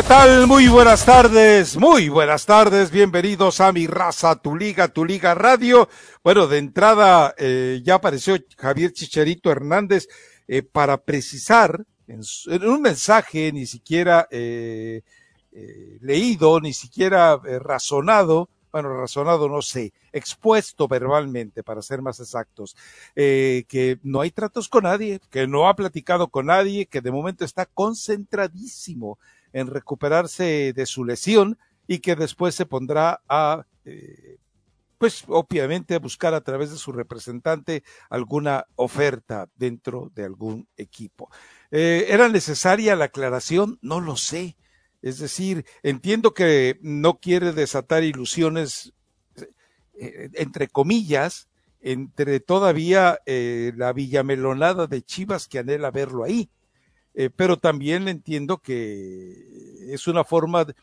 ¿Qué tal? Muy buenas tardes, muy buenas tardes, bienvenidos a mi raza, tu liga, tu liga radio. Bueno, de entrada eh, ya apareció Javier Chicharito Hernández eh, para precisar en, un mensaje ni siquiera eh, leído, ni siquiera razonado, bueno, razonado no sé, expuesto verbalmente, para ser más exactos, que no hay tratos con nadie, que no ha platicado con nadie, que de momento está concentradísimo en recuperarse de su lesión y que después se pondrá a, eh, pues obviamente a buscar a través de su representante alguna oferta dentro de algún equipo. Eh, ¿Era necesaria la aclaración? No lo sé. Es decir, entiendo que no quiere desatar ilusiones, eh, entre comillas, entre todavía la villamelonada de Chivas que anhela verlo ahí eh, pero también entiendo que es una forma, de,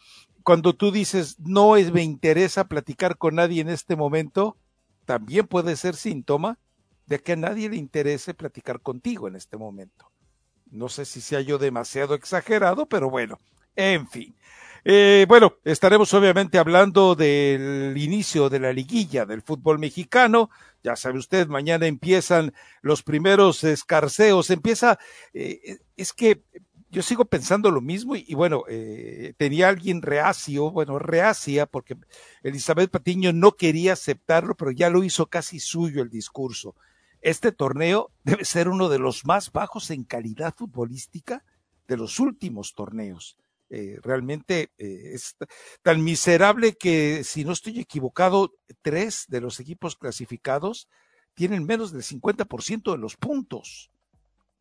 cuando tú dices, no es, me interesa platicar con nadie en este momento, también puede ser síntoma de que a nadie le interese platicar contigo en este momento. No sé si sea yo demasiado exagerado, pero bueno, en fin. Eh, bueno, estaremos obviamente hablando del inicio de la liguilla del fútbol mexicano. Ya sabe usted, mañana empiezan los primeros escarceos. Empieza, eh, es que yo sigo pensando lo mismo y, bueno, eh, tenía alguien reacio, bueno, reacia, porque Elizabeth Patiño no quería aceptarlo, pero ya lo hizo casi suyo el discurso. Este torneo debe ser uno de los más bajos en calidad futbolística de los últimos torneos. Eh, realmente eh, es tan miserable que, si no estoy equivocado, tres de los equipos clasificados tienen menos del 50% de los puntos.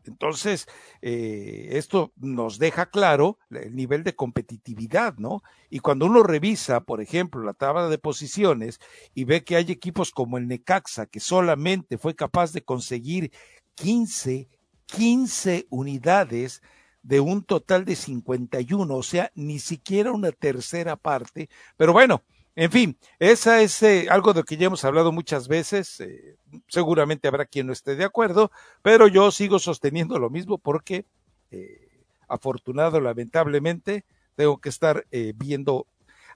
Entonces, eh, esto nos deja claro el nivel de competitividad, ¿no? Y cuando uno revisa, por ejemplo, la tabla de posiciones y ve que hay equipos como el Necaxa, que solamente fue capaz de conseguir 15, 15 unidades de un total de 51, o sea, ni siquiera una tercera parte. Pero bueno, en fin, esa es eh, algo de lo que ya hemos hablado muchas veces. Eh, seguramente habrá quien no esté de acuerdo, pero yo sigo sosteniendo lo mismo porque, eh, afortunado, lamentablemente, tengo que estar viendo.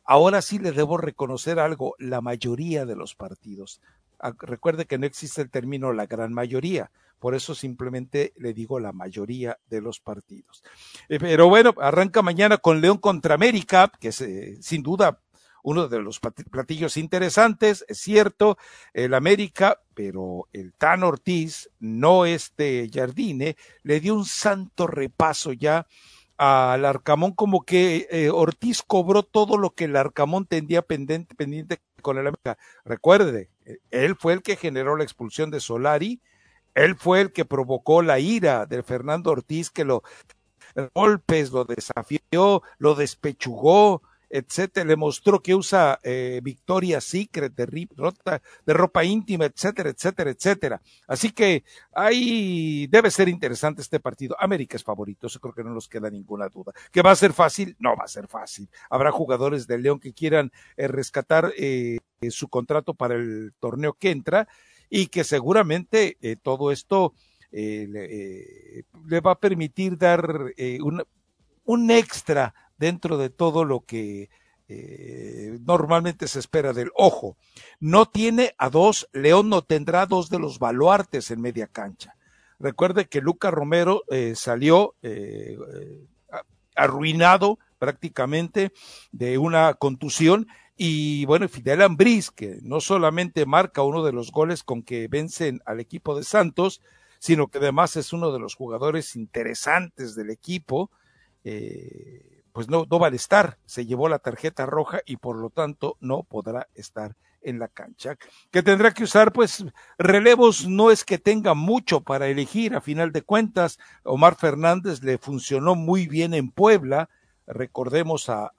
Ahora sí le debo reconocer algo, la mayoría de los partidos. Recuerde que no existe el término la gran mayoría. Por eso simplemente le digo la mayoría de los partidos. Eh, pero bueno, arranca mañana con León contra América, que es eh, sin duda uno de los platillos interesantes, es cierto, el América, pero el Tan Ortiz, no este Jardine, le dio un santo repaso ya al Arcamón, como que eh, Ortiz cobró todo lo que el Arcamón tendía pendiente con el América. Recuerde, él fue el que generó la expulsión de Solari, él fue el que provocó la ira de Fernando Ortiz, que lo golpes, lo desafió, lo despechugó, etcétera, le mostró que usa eh, Victoria Secret de, de ropa íntima, etcétera, etcétera, etcétera. Así que ahí debe ser interesante este partido. América es favorito, eso creo que no nos queda ninguna duda. ¿Que va a ser fácil? No va a ser fácil. Habrá jugadores del León que quieran eh, rescatar eh, su contrato para el torneo que entra y que seguramente eh, todo esto eh, eh, le, va a permitir dar un, un, extra dentro de todo lo que normalmente se espera del ojo. No tiene a dos, León no tendrá dos de los baluartes en media cancha. Recuerde que Luca Romero salió arruinado prácticamente de una contusión Y bueno, Fidel Ambriz, que no solamente marca uno de los goles con que vencen al equipo de Santos, sino que además es uno de los jugadores interesantes del equipo, eh, pues no, no va a estar, se llevó la tarjeta roja y por lo tanto no podrá estar en la cancha. Que tendrá que usar, pues, relevos no es que tenga mucho para elegir, a final de cuentas, Omar Fernández le funcionó muy bien en Puebla, recordemos a,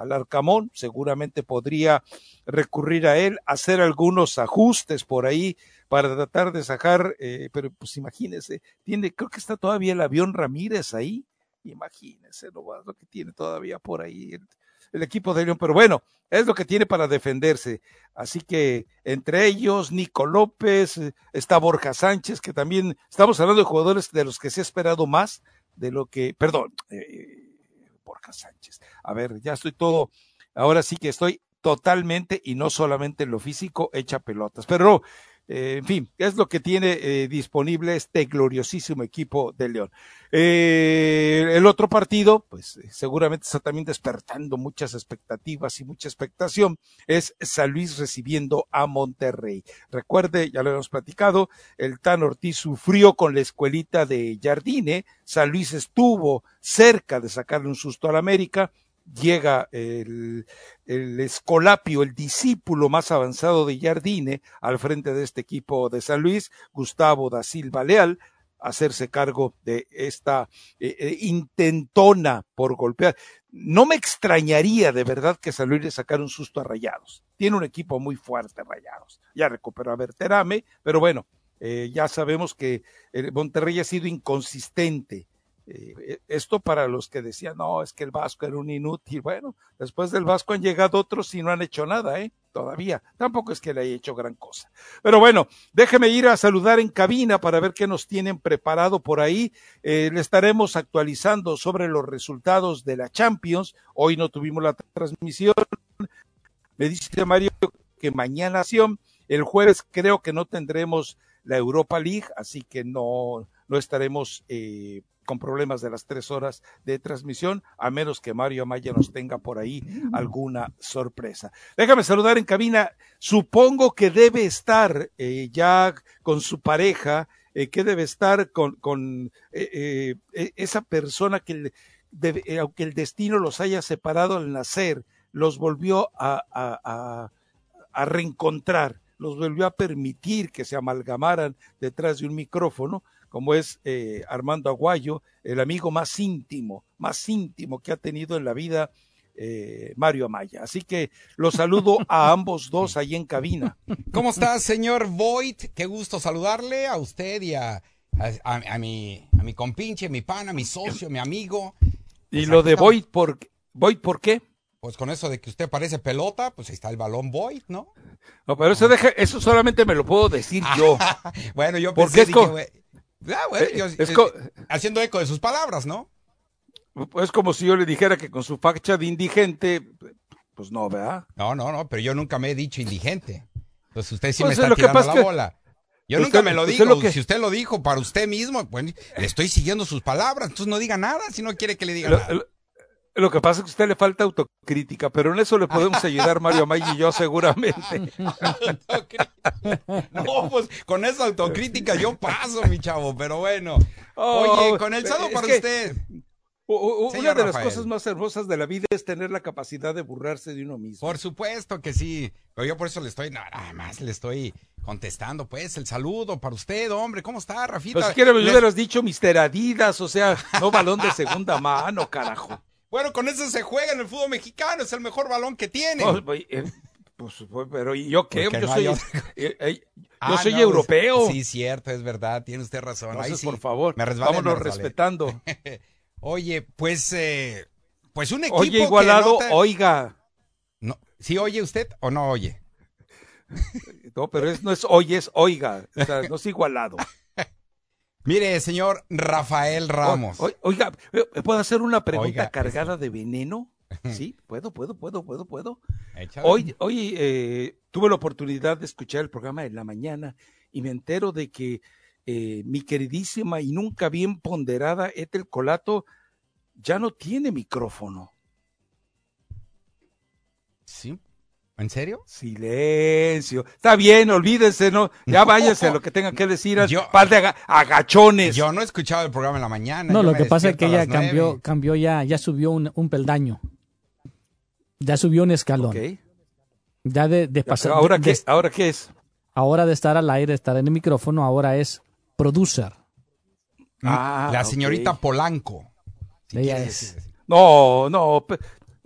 al Arcamón, seguramente podría recurrir a él, hacer algunos ajustes por ahí para tratar de sacar, eh, pero pues imagínese, tiene, creo que está todavía el avión Ramírez ahí, imagínese lo, que tiene todavía por ahí el, el equipo de León, pero bueno, es lo que tiene para defenderse. Así que entre ellos, Nico López, está Borja Sánchez, que también estamos hablando de jugadores de los que se ha esperado más de lo que, perdón, eh, Borja Sánchez. A ver, ya estoy todo, ahora sí que estoy totalmente y no solamente en lo físico, hecha pelotas. Pero eh, en fin, es lo que tiene eh, disponible este gloriosísimo equipo de León. Eh, el otro partido, pues seguramente está también despertando muchas expectativas y mucha expectación, es San Luis recibiendo a Monterrey. Recuerde, ya lo hemos platicado, el Tan Ortiz sufrió con la escuelita de Jardine, San Luis estuvo cerca de sacarle un susto al América, llega el, el, escolapio, el discípulo más avanzado de Jardine al frente de este equipo de San Luis, Gustavo da Silva Leal, hacerse cargo de esta eh, eh, intentona por golpear. No me extrañaría de verdad que San Luis le sacara un susto a Rayados. Tiene un equipo muy fuerte, Rayados. Ya recuperó a Berterame, pero bueno, eh, ya sabemos que Monterrey ha sido inconsistente eh, esto para los que decían, no, es que el Vasco era un inútil. Bueno, después del Vasco han llegado otros y no han hecho nada, ¿eh? Todavía. Tampoco es que le haya hecho gran cosa. Pero bueno, déjeme ir a saludar en cabina para ver qué nos tienen preparado por ahí. Eh, le estaremos actualizando sobre los resultados de la Champions. Hoy no tuvimos la transmisión. Me dice Mario que mañana, el jueves creo que no tendremos la Europa League, así que no, no estaremos eh, con problemas de las tres horas de transmisión, a menos que Mario Amaya nos tenga por ahí alguna sorpresa. Déjame saludar en cabina. Supongo que debe estar eh, ya con su pareja, eh, que debe estar con, con eh, esa persona que, debe, aunque el destino los haya separado al nacer, los volvió a, a, a, a reencontrar los volvió a permitir que se amalgamaran detrás de un micrófono como es eh, Armando Aguayo, el amigo más íntimo, más íntimo que ha tenido en la vida eh, Mario Amaya. Así que los saludo a ambos dos ahí en cabina. ¿Cómo estás, señor Voigt? Qué gusto saludarle a usted y a, a, a mi, a mi compinche, mi pana, mi socio, mi amigo. Y pues lo de Voigt, ¿por, Voigt, ¿por qué? Pues con eso de que usted parece pelota, pues ahí está el balón Voigt, ¿no? No, pero eso, deja, eso solamente me lo puedo decir yo. bueno, yo pensé, Porque es como, dije, Ah, bueno, yo, es co- haciendo eco de sus palabras, ¿no? Es como si yo le dijera que con su facha de indigente, pues no, ¿verdad? No, no, no, pero yo nunca me he dicho indigente. Entonces usted sí Pues me es está tirando la que- bola. Yo usted- nunca me lo usted digo. lo que- Si usted lo dijo para usted mismo, pues le estoy siguiendo sus palabras. Entonces no diga nada si no quiere que le diga Lo, nada. lo- lo que pasa es que a usted le falta autocrítica, pero en eso le podemos ayudar Mario Amaya y yo seguramente. No, pues con esa autocrítica yo paso, mi chavo, pero bueno. Oh, Oye, con el saludo es para usted. U- Una de las cosas más hermosas de la vida es tener la capacidad de burlarse de uno mismo. Por supuesto que sí. Pero yo por eso le estoy, nada más le estoy contestando, pues, el saludo para usted, hombre. ¿Cómo está, Rafita? Pues si quiere me Les- hubieras dicho Mister Adidas, o sea, no balón de segunda mano, carajo. Bueno, con eso se juega en el fútbol mexicano, es el mejor balón que tiene. No, pues, eh, pues, pues, pero ¿y yo qué? Porque Yo no soy, eh, eh, yo Ah, soy no, europeo. Sí, cierto, es verdad, tiene usted razón. Ahí Entonces, sí, por favor, me resbalé, vámonos me resbalé. respetando. Oye, pues, eh, pues un equipo Oye, igualado, que oiga. No, ¿Sí oye usted o no oye? No, pero es, no es oye, es oiga. O sea, no es igualado. Mire, señor Rafael Ramos. O- o- oiga, ¿me ¿puedo hacer una pregunta Oiga, cargada de veneno? Sí, puedo, puedo, puedo, puedo, puedo. Échale. Hoy, hoy eh, tuve la oportunidad de escuchar el programa en la mañana y me entero de que eh, mi queridísima y nunca bien ponderada Ethel Colato ya no tiene micrófono. Sí. ¿En serio? Silencio. Está bien, olvídense, ¿no? Ya váyanse a lo que tengan que decir. Yo- par de aga- agachones. Yo no he escuchado el programa en la mañana. No, yo lo que pasa es que ella cambió, cambió ya, ya subió un, un peldaño. Ya subió un escalón. Ok. Ya de, de pasar. ¿Ahora de- qué, de- ¿Ahora qué es? ahora de estar al aire, estar en el micrófono, ahora es producer. Ah, La señorita Polanco. Si Ella es. decir. No, no,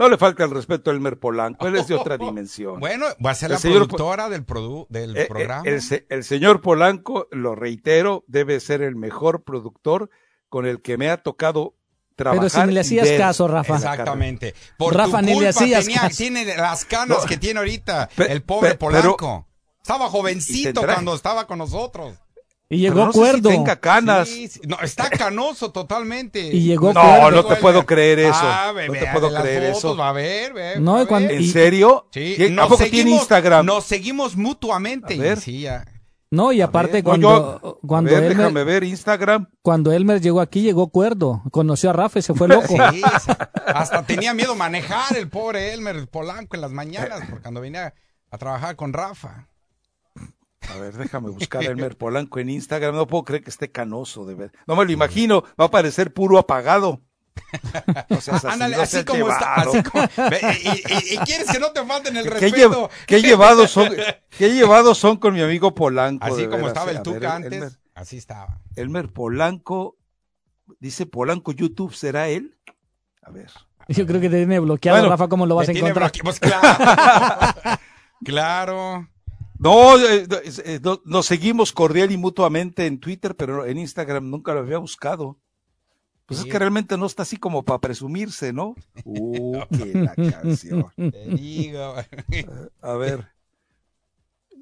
no le falta el respeto a Elmer Polanco, él es de otra dimensión. Bueno, va a ser El la señor productora del, produ- del Eh, eh, programa. el, se- el señor Polanco, lo reitero, debe ser el mejor productor con el que me ha tocado trabajar. Pero si ni le hacías ver caso, Rafa. Exactamente. Por Rafa, tu ni le hacías tenía- caso. tiene las canas No. que tiene ahorita Pe- el pobre pe- Polanco. Estaba jovencito tendrá- cuando estaba con nosotros. Y llegó no sé si cuerdo. tenga canas. Sí, sí. No, está canoso totalmente. Y llegó No, cuerdo. no te puedo creer eso. Ah, no ve, te puedo creer fotos, eso. Va a ver, ve, No, a cuando-. ¿En y- serio? Sí, ¿Qué- ¿A poco tiene seguimos- Instagram? Nos seguimos mutuamente. A ver. y sí, ya. No, y aparte ver, no, cuando, yo- cuando, ver, Elmer, déjame ver Instagram. cuando Elmer llegó aquí, llegó cuerdo. Conoció a Rafa y se fue loco. Sí, hasta tenía miedo manejar el pobre Elmer Polanco en las mañanas, porque cuando venía a trabajar con Rafa. A ver, déjame buscar a Elmer Polanco en Instagram. No puedo creer que esté canoso, de ver. No me lo imagino. Va a parecer puro apagado. No seas así, Ándale, no así como está. Así como, y, y- y quieres que no te falten el ¿Qué, respeto. lle- qué llevados son, qué llevados son con mi amigo Polanco. Así como veras, estaba eh. el Tuca ver, antes, Elmer, así estaba. Elmer Polanco, dice Polanco YouTube, ¿será él? A ver. Yo creo que te tiene bloqueado, Bueno, Rafa, ¿cómo lo vas a encontrar? pues claro. claro. No, eh, eh, no- nos seguimos cordial y mutuamente en Twitter, pero en Instagram nunca lo había buscado. Pues Sí. es que realmente no está así como para presumirse, ¿no? Uh, que la canción. Te digo. A ver.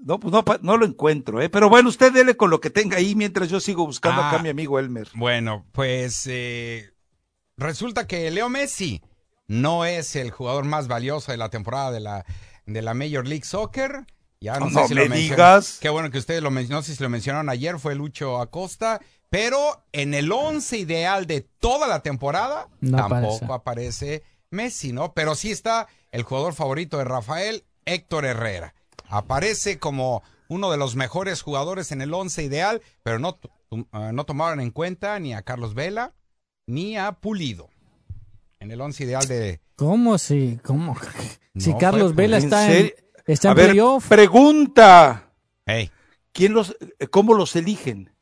No, pues no, lo encuentro, ¿eh? Pero bueno, usted dele con lo que tenga ahí mientras yo sigo buscando Ah. acá a mi amigo Elmer. Bueno, pues eh, resulta que Leo Messi no es el jugador más valioso de la temporada de la, de la Major League Soccer. Ya no, No sé si me lo mencionó. digas. Qué bueno que ustedes lo mencionaron, no sé si lo mencionaron ayer, fue Lucho Acosta. Pero en el once ideal de toda la temporada No tampoco aparece. Messi, ¿no? Pero sí está el jugador favorito de Rafael, Héctor Herrera. Aparece como uno de los mejores jugadores en el once ideal, pero no, ah, no tomaron en cuenta ni a Carlos Vela ni a Pulido. En el once ideal de... ¿Cómo si? ¿Cómo? si No, Carlos Vela ¿En está en, A ver, pregunta. Hey. ¿Quién los, cómo los eligen?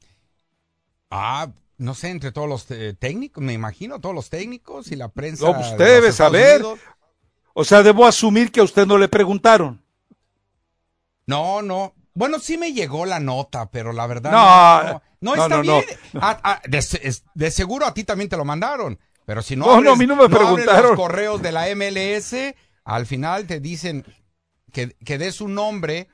Ah, no sé, entre todos los eh, técnicos, me imagino, todos los técnicos y la prensa. No, pues usted debe Estados saber. Unidos. O sea, debo asumir que a usted no le preguntaron. No, no. Bueno, sí me llegó la nota, pero la verdad. No, no, no, no, está no, bien. no. Ah, ah, de, seguro a ti también te lo mandaron. Pero si no, No, no, a mí no me preguntaron. los correos de la MLS, al final te dicen que, que des un nombre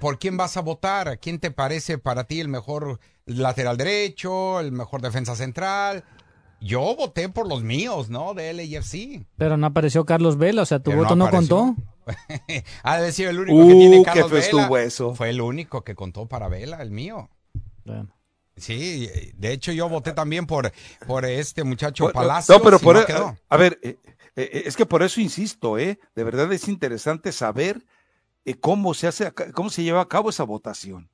por quién vas a votar, a quién te parece para ti el mejor lateral derecho, el mejor defensa central. Yo voté por los míos, ¿no? De LAFC. Pero no apareció Carlos Vela, o sea, tu Pero voto no, contó. ha de decir el único Uh, que tiene qué Carlos Vela. eso. Fue el único que contó para Vela, el mío. Bueno. Sí, de hecho yo voté también por, por este muchacho Bueno, Palacios. no, pero y por no e- quedó. a ver, eh, eh, es que por eso insisto, ¿eh? De verdad es interesante saber eh, cómo se hace, cómo se lleva a cabo esa votación.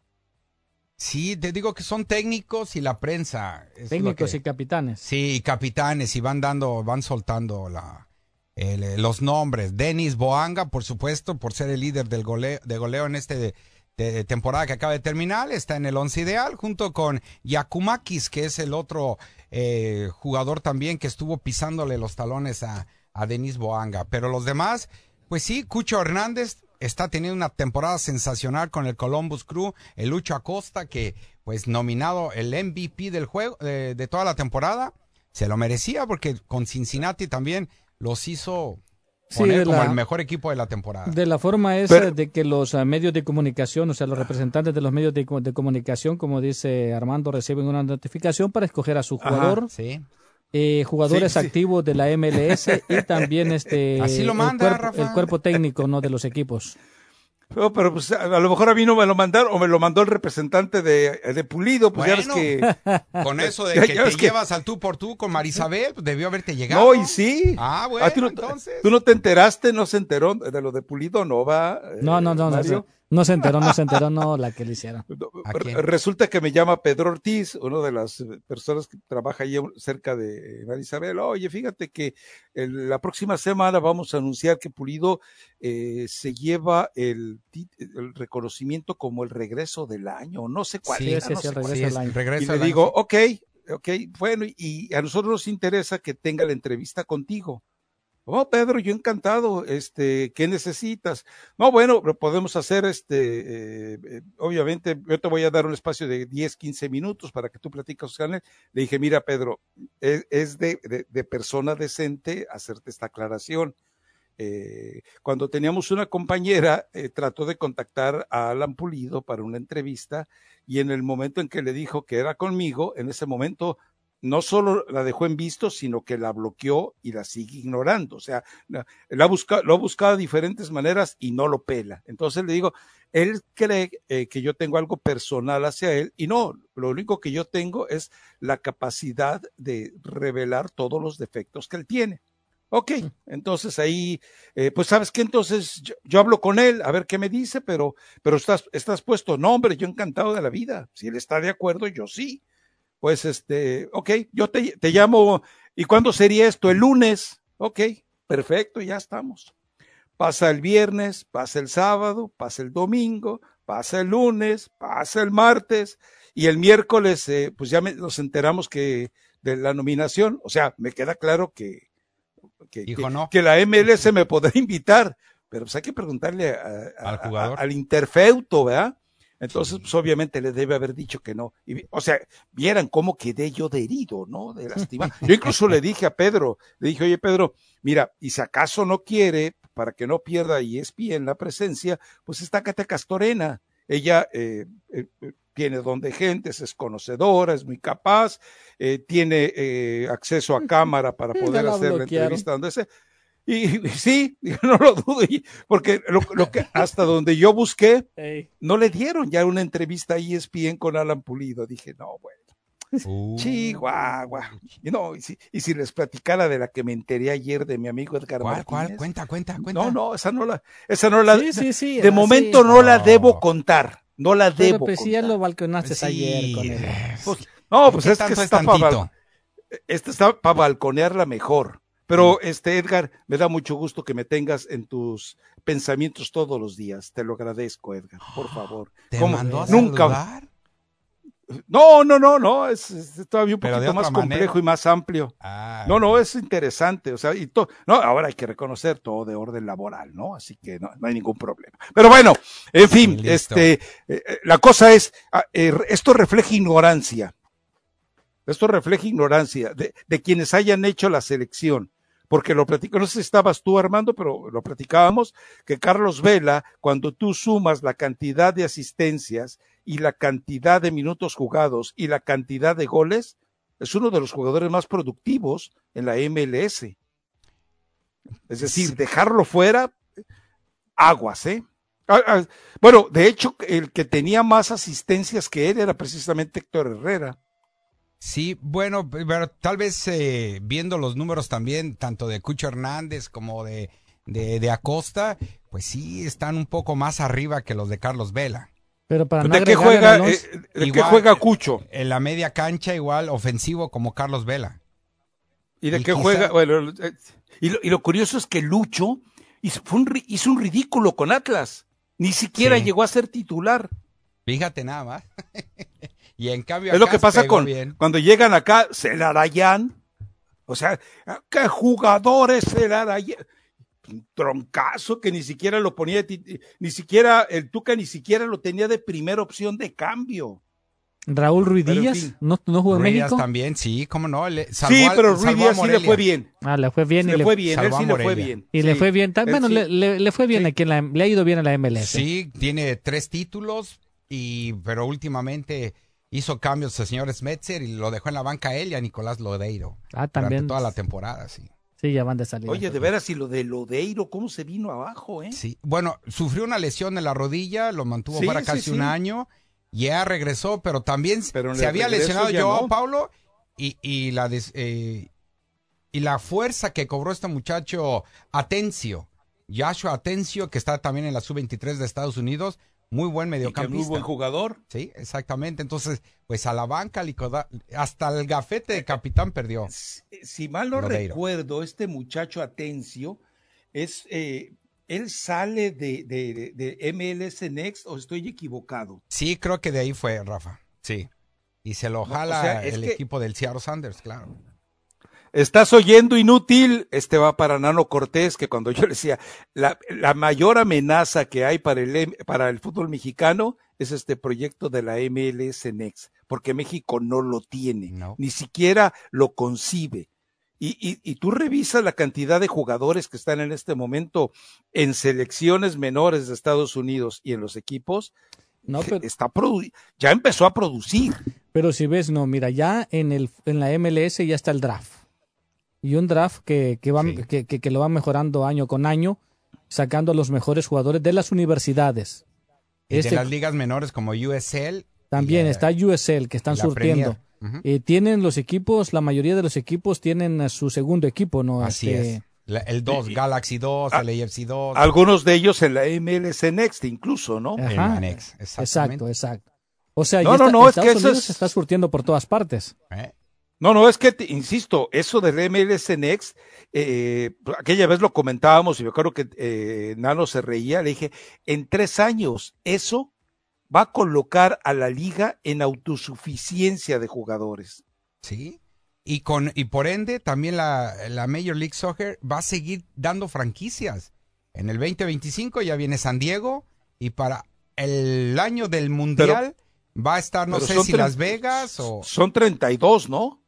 Sí, te digo que son técnicos y la prensa. Técnicos que- y capitanes. Sí, y capitanes y van dando, van soltando la, el, los nombres. Denis Boanga, por supuesto, por ser el líder del goleo, de goleo en este de- de temporada que acaba de terminar, está en el once ideal, junto con Yakumakis, que es el otro eh, jugador también que estuvo pisándole los talones a, a Denis Boanga. Pero los demás, pues sí, Cucho Hernández está teniendo una temporada sensacional con el Columbus Crew, el Lucho Acosta, que pues nominado el MVP del juego, de, de toda la temporada, se lo merecía porque con Cincinnati también los hizo poner como la- el mejor equipo de la temporada. De la forma esa Pero- de que los ah, medios de comunicación, o sea, los representantes de los medios de, co- de comunicación, como dice Armando, reciben una notificación para escoger a su Ajá. jugador, Sí. Eh, jugadores Sí, sí. activos de la MLS y también este Así lo el manda, cuerpo- Rafa. el cuerpo técnico no de los equipos. No, pero pues a, lo mejor a mí no me lo mandaron o me lo mandó el representante de, de Pulido, pues ya ves Bueno. que... Con eso de Ya- que ya te que- llevas al tú por tú con Marisabel, pues, debió haberte llegado. No, y sí. Ah, bueno, ¿A ti no, entonces. ¿Tú no te enteraste, no se enteró de lo de Pulido, no va? No, no, no, no, no, no se enteró, no se enteró, no, la que le hicieron. ¿A Re- quién? Resulta que me llama Pedro Ortiz, una de las eh, personas que trabaja ahí cerca de María Isabel. Oye, fíjate que el- la próxima semana vamos a anunciar que Pulido eh, se lleva el, reconocimiento como el regreso del año, no sé cuál. Sí, era, sí, no sí, sé el regreso es del año. Y regreso le digo, año. ok, ok, bueno, y a nosotros nos interesa que tenga la entrevista contigo. Oh, Pedro, yo encantado, este, ¿qué necesitas? No, bueno, lo podemos hacer, este, eh, eh, obviamente, yo te voy a dar un espacio de 10, 15 minutos para que tú platiques con él. Le dije, mira, Pedro, es, es de, de, persona decente hacerte esta aclaración. Eh, cuando teníamos una compañera, trató de contactar a Alan Pulido para una entrevista y en el momento en que le dijo que era conmigo, en ese momento no solo la dejó en visto, sino que la bloqueó y la sigue ignorando. O sea, la, ha buscado, lo ha buscado de diferentes maneras y no lo pela. Entonces le digo, él cree eh, que yo tengo algo personal hacia él y no, lo único que yo tengo es la capacidad de revelar todos los defectos que él tiene. Ok, entonces ahí, eh, pues sabes que entonces yo, yo, hablo con él, a ver qué me dice, pero, pero estás, estás puesto, no hombre, yo encantado de la vida, si él está de acuerdo, yo sí. Pues este, ok, yo te, te llamo, ¿y cuándo sería esto? El lunes, ok, perfecto, ya estamos. Pasa el viernes, pasa el sábado, pasa el domingo, pasa el lunes, pasa el martes, y el miércoles, eh, pues ya me, nos enteramos que de la nominación, o sea, me queda claro que, que, Hijo, que, no. que la MLS me podrá invitar, pero pues hay que preguntarle a, a, Al jugador. a, al interfeuto, ¿verdad? Entonces, pues obviamente le debe haber dicho que no. Y, o sea, vieran cómo quedé yo de herido, ¿no? De lastimar. Yo incluso le dije a Pedro, le dije, oye Pedro, mira, y si acaso no quiere, para que no pierda y en la presencia, pues está Cate Castorena. Ella eh, eh, tiene don de gentes, es conocedora, es muy capaz, eh, tiene eh, acceso a cámara para poder hacer la entrevista donde sea. Y, y sí, no lo dudo, porque lo, lo que hasta donde yo busqué, no le dieron ya una entrevista a E ESPN con Alan Pulido. Dije, no, bueno, Uh, chihuahua. Y no, y si, y si les platicara de la que me enteré ayer de mi amigo Edgar ¿Cuál, cuál? Cuenta, cuenta, cuenta. No, no, esa no la, esa no la, Sí, sí, sí. de así. momento no la debo contar, no la Pero debo pues si ya contar. lo balconaste ayer con él. Pues, no, pues ¿Qué es que es está para tantito? esta está para balconearla mejor. Pero este Edgar, me da mucho gusto que me tengas en tus pensamientos todos los días. Te lo agradezco, Edgar, por favor. ¿Te ¿Cómo? mandó a Nunca. saludar? No, no, no, no, es, es todavía un Pero poquito más complejo manera. y más amplio. Ah, No, no, es interesante, o sea, y to- no, ahora hay que reconocer todo de orden laboral, ¿no? Así que no, no hay ningún problema. Pero bueno, en fin, listo. este, eh, eh, la cosa es, ah, eh, esto refleja ignorancia. Esto refleja ignorancia de, de quienes hayan hecho la selección. Porque lo platico, no sé si estabas tú, Armando, pero lo platicábamos, que Carlos Vela, cuando tú sumas la cantidad de asistencias y la cantidad de minutos jugados y la cantidad de goles, es uno de los jugadores más productivos en la MLS. Es decir, dejarlo fuera, aguas, ¿eh? Ah, ah, bueno, de hecho, el que tenía más asistencias que él era precisamente Héctor Herrera. Sí, bueno, pero tal vez eh, viendo los números también, tanto de Cucho Hernández como de, de, de Acosta, pues sí están un poco más arriba que los de Carlos Vela. Pero para no ¿De qué juega, eh, de qué Igual, juega eh, Cucho? En la media cancha igual ofensivo como Carlos Vela. ¿Y de y qué quizá- juega? Bueno, eh, y lo, y lo curioso es que Lucho hizo, fue un, hizo un ridículo con Atlas. Ni siquiera Sí. llegó a ser titular. Fíjate nada más. y en cambio Es lo que pasa con bien. cuando llegan acá, Celarayán. O sea, ¿qué jugadores Celarayán? Un troncazo que ni siquiera lo ponía, ni siquiera, el Tuca ni siquiera lo tenía de primera opción de cambio. Raúl Ruiz en Díaz, fin. ¿no, no jugó en Ruiz México? también, sí, cómo no. Le, salvó sí, pero Ruiz Díaz sí le fue bien. Ah, le fue bien y le le, fue bien, él sí le fue Morelia. bien. y le Sí, fue bien. Bueno, sí. le, le- le fue bien Sí. aquí en la, le ha ido bien a la MLS. Sí, tiene tres títulos, y pero últimamente hizo cambios el señor Smetzer y lo dejó en la banca a él y a Nicolás Lodeiro. Ah, también. Durante toda la temporada, sí. Sí, ya van de salida. Oye, de veras, y lo de Lodeiro, ¿cómo se vino abajo, eh? Sí, bueno, sufrió una lesión en la rodilla, lo mantuvo Sí, sí, casi sí. un año, ya regresó, pero también Pero se había lesionado no. Paulo y, y la des- eh, y la fuerza que cobró este muchacho Atencio, Joshua Atencio, que está también en la sub-23 de Estados Unidos, muy buen Y que muy mediocampista. buen jugador. Sí, exactamente. Entonces, pues a la banca, hasta el gafete de capitán perdió. Si, si mal no Lodeiro. recuerdo, este muchacho Atencio es, eh, él sale de, de, de MLS Next o estoy equivocado. Sí, creo que de ahí fue, Rafa. Sí. Y se lo o jala sea, el que- equipo del Seattle Sanders, claro. Estás oyendo inútil, este va para Nano Cortés, que cuando yo le decía, la, la mayor amenaza que hay para el, para el fútbol mexicano es este proyecto de la MLS Next, porque México no lo tiene, No. ni siquiera lo concibe. Y, y, y tú revisas la cantidad de jugadores que están en este momento en selecciones menores de Estados Unidos y en los equipos, No, pero, está produ- ya empezó a producir. pero si ves, no, mira, ya en, el, en la MLS ya está el draft. Y un draft que, que, va, Sí. que, que- que lo va mejorando año con año, sacando a los mejores jugadores de las universidades. Y Este- de las ligas menores como USL. También y, eh, está USL, que están surtiendo. Eh, tienen los equipos, la mayoría de los equipos tienen a su segundo equipo, ¿no? Así Este, es. La- el 2, Y- Galaxy 2, Ah, el AFC 2. Algunos de ellos en la MLS Next incluso, ¿no? Ajá. exactamente. Exacto, exacto. O sea, No, ya no, está- no, es que Estados eso Unidos es- se está surtiendo por todas partes. ¿Eh? No, no, es que, te- insisto, eso del MLS Next, eh, aquella vez lo comentábamos y me acuerdo que eh, Nano se reía, le dije, en tres años eso va a colocar a la liga en autosuficiencia de jugadores. Sí. Y, con, y por ende, también la, la Major League Soccer va a seguir dando franquicias. En el 2025 ya viene San Diego y para el año del Mundial va a estar, no sé si Las Vegas o Son 32, ¿no?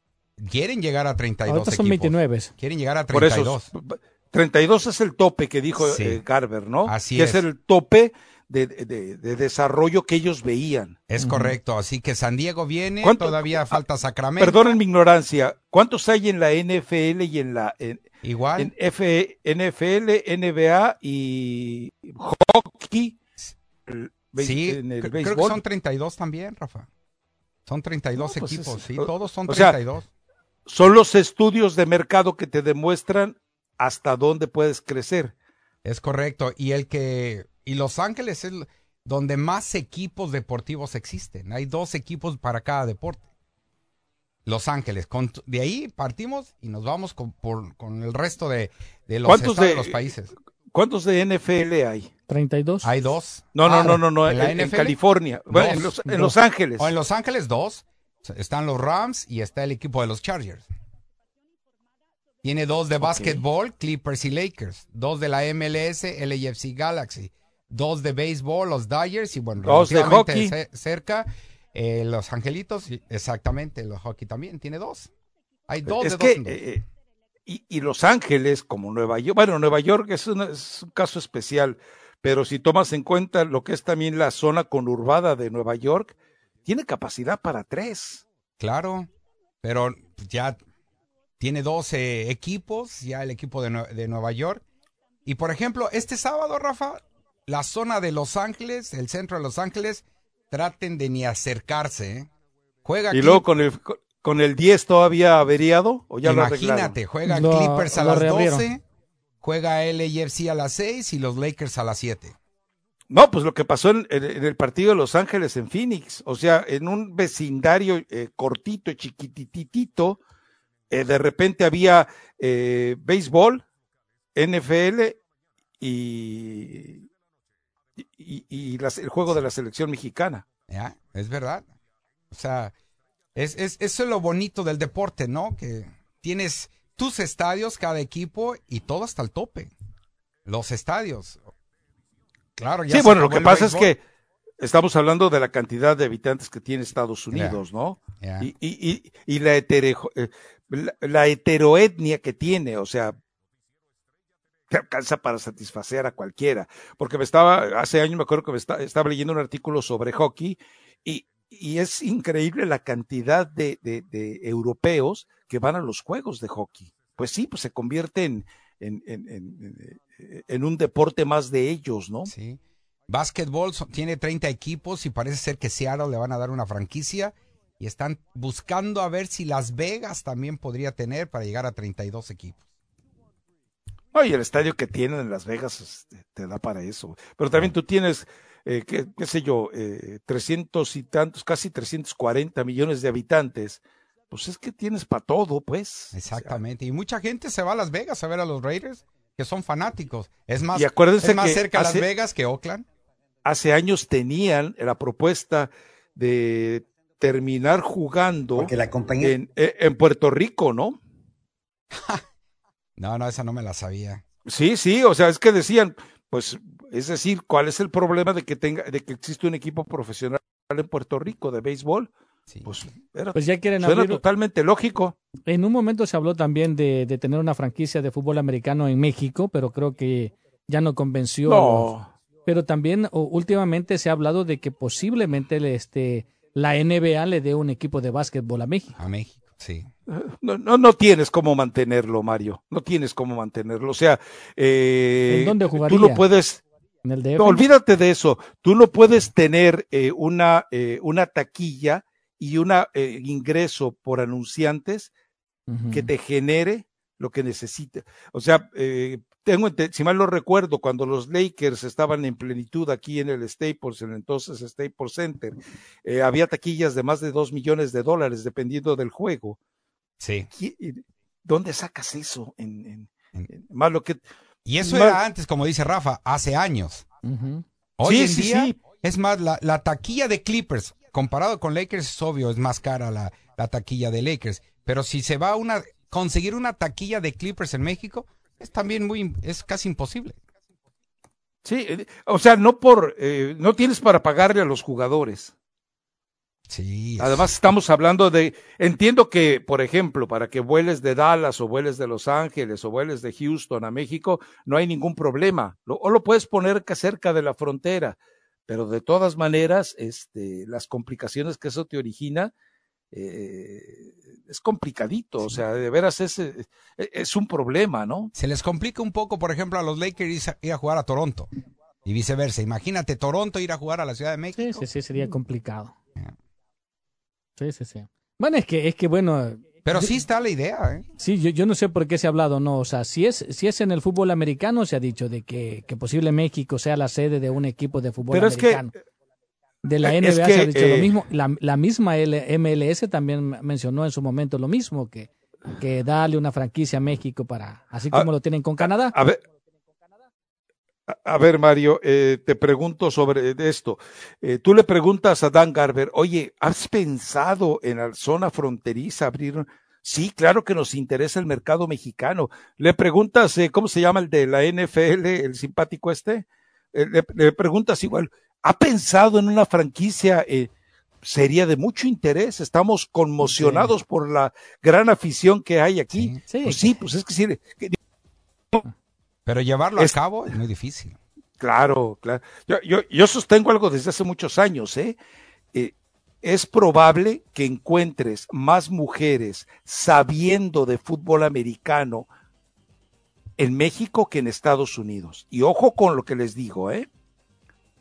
Quieren llegar a 32 Ahorita son equipos. 29. Quieren llegar a Por 32. eso, 32 es el tope que dijo Sí. eh, Garber, ¿no? Así que es. es el tope de, de- de desarrollo que ellos veían. Es correcto, así que San Diego viene, ¿Cuánto- todavía falta Sacramento. Perdonen mi ignorancia, ¿cuántos hay en la NFL y en la en, Igual, en F- NFL, NBA y hockey? el sí, en el cre- creo que son 32 también, Rafa. Son 32 No, pues equipos, es- sí, todos son o sea, 32. Son los estudios de mercado que te demuestran hasta dónde puedes crecer. Es correcto. Y el que. Y Los Ángeles es donde más equipos deportivos existen. Hay dos equipos para cada deporte. Los Ángeles. Con- de ahí partimos y nos vamos con, por- con el resto de, de los ¿Cuántos estados de- los países. ¿Cuántos de NFL hay? 32. Hay dos. No, no, Ah, no, no, no, ¿en en, en? California, bueno, en, los, en. Los Ángeles. O en Los Ángeles dos. Están los Rams y está el equipo de los Chargers. Tiene dos de básquetbol, Clippers y Lakers. Dos de la MLS, LAFC Galaxy. Dos de béisbol, los Dodgers. Y bueno, Dos de hockey. cerca, eh, los Angelitos. Exactamente, los hockey también. Tiene dos. Hay dos es de que, dos eh, y, y Los Ángeles, como Nueva York, bueno, Nueva York es, una- es un caso especial, pero si tomas en cuenta lo que es también la zona conurbada de Nueva York, tiene capacidad para tres. Claro, pero ya tiene 12 equipos, ya el equipo de, de Nueva York. Y por ejemplo, este sábado, Rafa, la zona de Los Ángeles, el centro de Los Ángeles, traten de ni acercarse. ¿eh? Juega Y luego con el, con el 10 todavía averiado, o ya lo arreglaron. Imagínate, juega Lo- Clippers a las reabrieron. 12, juega LAFC a las 6 y los Lakers a las 7. No, pues lo que pasó en, el partido de Los Ángeles en Phoenix, o sea, en un vecindario eh, cortito, chiquititito, eh, de repente había eh, béisbol, NFL y, el juego de la selección mexicana. ¿Ya? Es verdad. O sea, es, es, eso es lo bonito del deporte, ¿no? Que tienes tus estadios, cada equipo, y todo hasta el tope. Los estadios. Claro, ya Sí, bueno, lo que pasa es que estamos hablando de la cantidad de habitantes que tiene Estados Unidos, ¿no? Y, y, y, y la, heterejo- eh, la, la heteroetnia que tiene, o sea, que alcanza para satisfacer a cualquiera. Porque me estaba, hace años me acuerdo que me esta- estaba leyendo un artículo sobre hockey y, y es increíble la cantidad de, de, de europeos que van a los juegos de hockey. pues sí, pues se convierte en, en, en, en, en un deporte más de ellos, ¿no? Sí. Básquetbol tiene 30 equipos y parece ser que Seattle le van a dar una franquicia y están buscando a ver si Las Vegas también podría tener para llegar a 32 equipos. Oye, el estadio que tienen en Las Vegas este, te da para eso. Pero también tú tienes, eh, qué, qué sé yo, eh, 300 y tantos, casi 340 millones de habitantes. Pues es que tienes para todo, pues. Exactamente. Y mucha gente se va a Las Vegas a ver a los Raiders, que son fanáticos. Es más, Y acuérdense es más que cerca hace- Las Vegas que Oakland. Hace años tenían la propuesta de terminar jugando Porque la compañía en, eh, en Puerto Rico, ¿no? No, no, esa no me la sabía. Sí, sí, o sea, es que decían, pues, es decir, ¿cuál es el problema de que tenga, de que existe un equipo profesional en Puerto Rico de béisbol? Sí. Pues, era, Pues ya quieren suena abrir. totalmente lógico. En un momento se habló también de, de tener una franquicia de fútbol americano en México, pero creo que ya no convenció. No, Pero también o, últimamente se ha hablado de que posiblemente le, este, la NBA le dé un equipo de básquetbol a México. A México, sí. no, no, no tienes cómo mantenerlo, Mario. No tienes cómo mantenerlo. O sea, eh, ¿En dónde jugaría? Tú no puedes, En el DF. no, olvídate de eso. Tú no puedes tener eh, una, eh, una taquilla y un ingreso por anunciantes que te genere lo que necesita. O sea, eh, tengo, si mal no recuerdo, cuando los Lakers estaban en plenitud aquí en el Staples, en el entonces Staples Center, eh, había taquillas de más de dos millones de dólares dependiendo del juego. Sí. ¿Qui- y- ¿Dónde sacas eso? En, en- En- en- más lo que Y eso era antes, como dice Rafa, hace años. Hoy Sí, en sí, día, sí. es más, la, la taquilla de Clippers, comparado con Lakers, es obvio, es más cara la, la taquilla de Lakers. Pero si se va a una, conseguir una taquilla de Clippers en México, es también muy, es casi imposible. sí, eh, o sea, no por, eh, no tienes para pagarle a los jugadores. Sí. Además, estamos hablando de, entiendo que, por ejemplo, para que vueles de Dallas o vueles de Los Ángeles o vueles de Houston a México, no hay ningún problema. Lo- o lo puedes poner ca- cerca de la frontera, pero de todas maneras, este, las complicaciones que eso te origina, eh, es complicadito. O sea, de veras es, eh, es un problema, ¿no? Se les complica un poco, por ejemplo, a los Lakers ir a- ir a jugar a Toronto. Y viceversa. Imagínate Toronto ir a jugar a la Ciudad de Sí, México. sí, sí, sería complicado. Sí, sí, sí. Bueno, es que, es que bueno, Pero sí está la idea, ¿eh? sí, yo, yo no sé por qué se ha hablado, no, o sea, si es, si es en el fútbol americano, se ha dicho de que, que posible México sea la sede de un equipo de fútbol Pero es que, americano. de la es NBA que, se ha dicho eh, lo mismo. La, la misma L- MLS también mencionó en su momento lo mismo, que, que darle una franquicia a México para, así como lo tienen con Canadá. A ver, a- ver Mario, eh, te pregunto sobre esto. Eh, tú le preguntas a Dan Garber, oye, ¿has pensado en la zona fronteriza abrir? un-?" Sí, claro que nos interesa el mercado mexicano. Le preguntas, eh, ¿cómo se llama el de la NFL, el simpático este? Eh, le, le preguntas igual, ¿ha pensado en una franquicia? Sería de mucho interés. Estamos conmocionados por la gran afición que hay aquí. Sí. Sí, Pues sí, pues es que sí, que- Pero llevarlo Es- a cabo es muy difícil. Claro, claro. Yo, yo, yo sostengo algo desde hace muchos años, ¿eh? Eh, Es probable que encuentres más mujeres sabiendo de fútbol americano en México que en Estados Unidos. Y ojo con lo que les digo, ¿eh?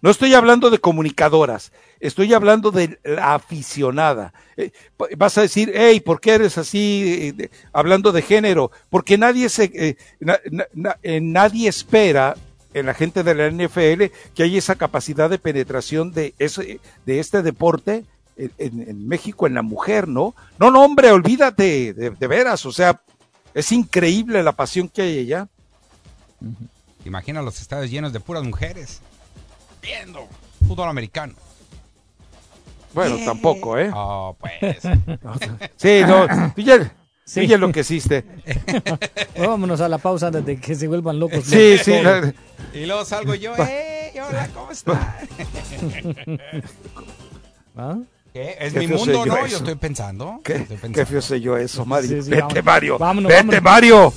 No estoy hablando de comunicadoras, estoy hablando de la aficionada. Eh, vas a decir, hey, ¿por qué eres así eh, hablando de género? Porque nadie se, eh, na- na- na- nadie espera en la gente de la NFL que haya esa capacidad de penetración de ese, de este deporte en, México en la mujer, ¿no? No, no, hombre, olvídate, de, veras, o sea, es increíble la pasión que hay allá. Imagina los estadios llenos de puras mujeres. Viendo fútbol americano. Bueno, tampoco, ¿eh? Oh, pues. Sí, no, tú ya, Sí. tú ya enloqueciste. Vámonos a la pausa antes de que se vuelvan locos. Sí, sí, la- y luego salgo yo, ¡eh! Hola, ¿cómo estás? ¿Ah? ¿Qué? ¿Es Qué mi mundo yo no? eso. Yo estoy pensando. qué, estoy qué feo soy yo eso, Mario. Sí, sí, vete, vámonos. Mario. Vámonos, vete, vámonos. Mario.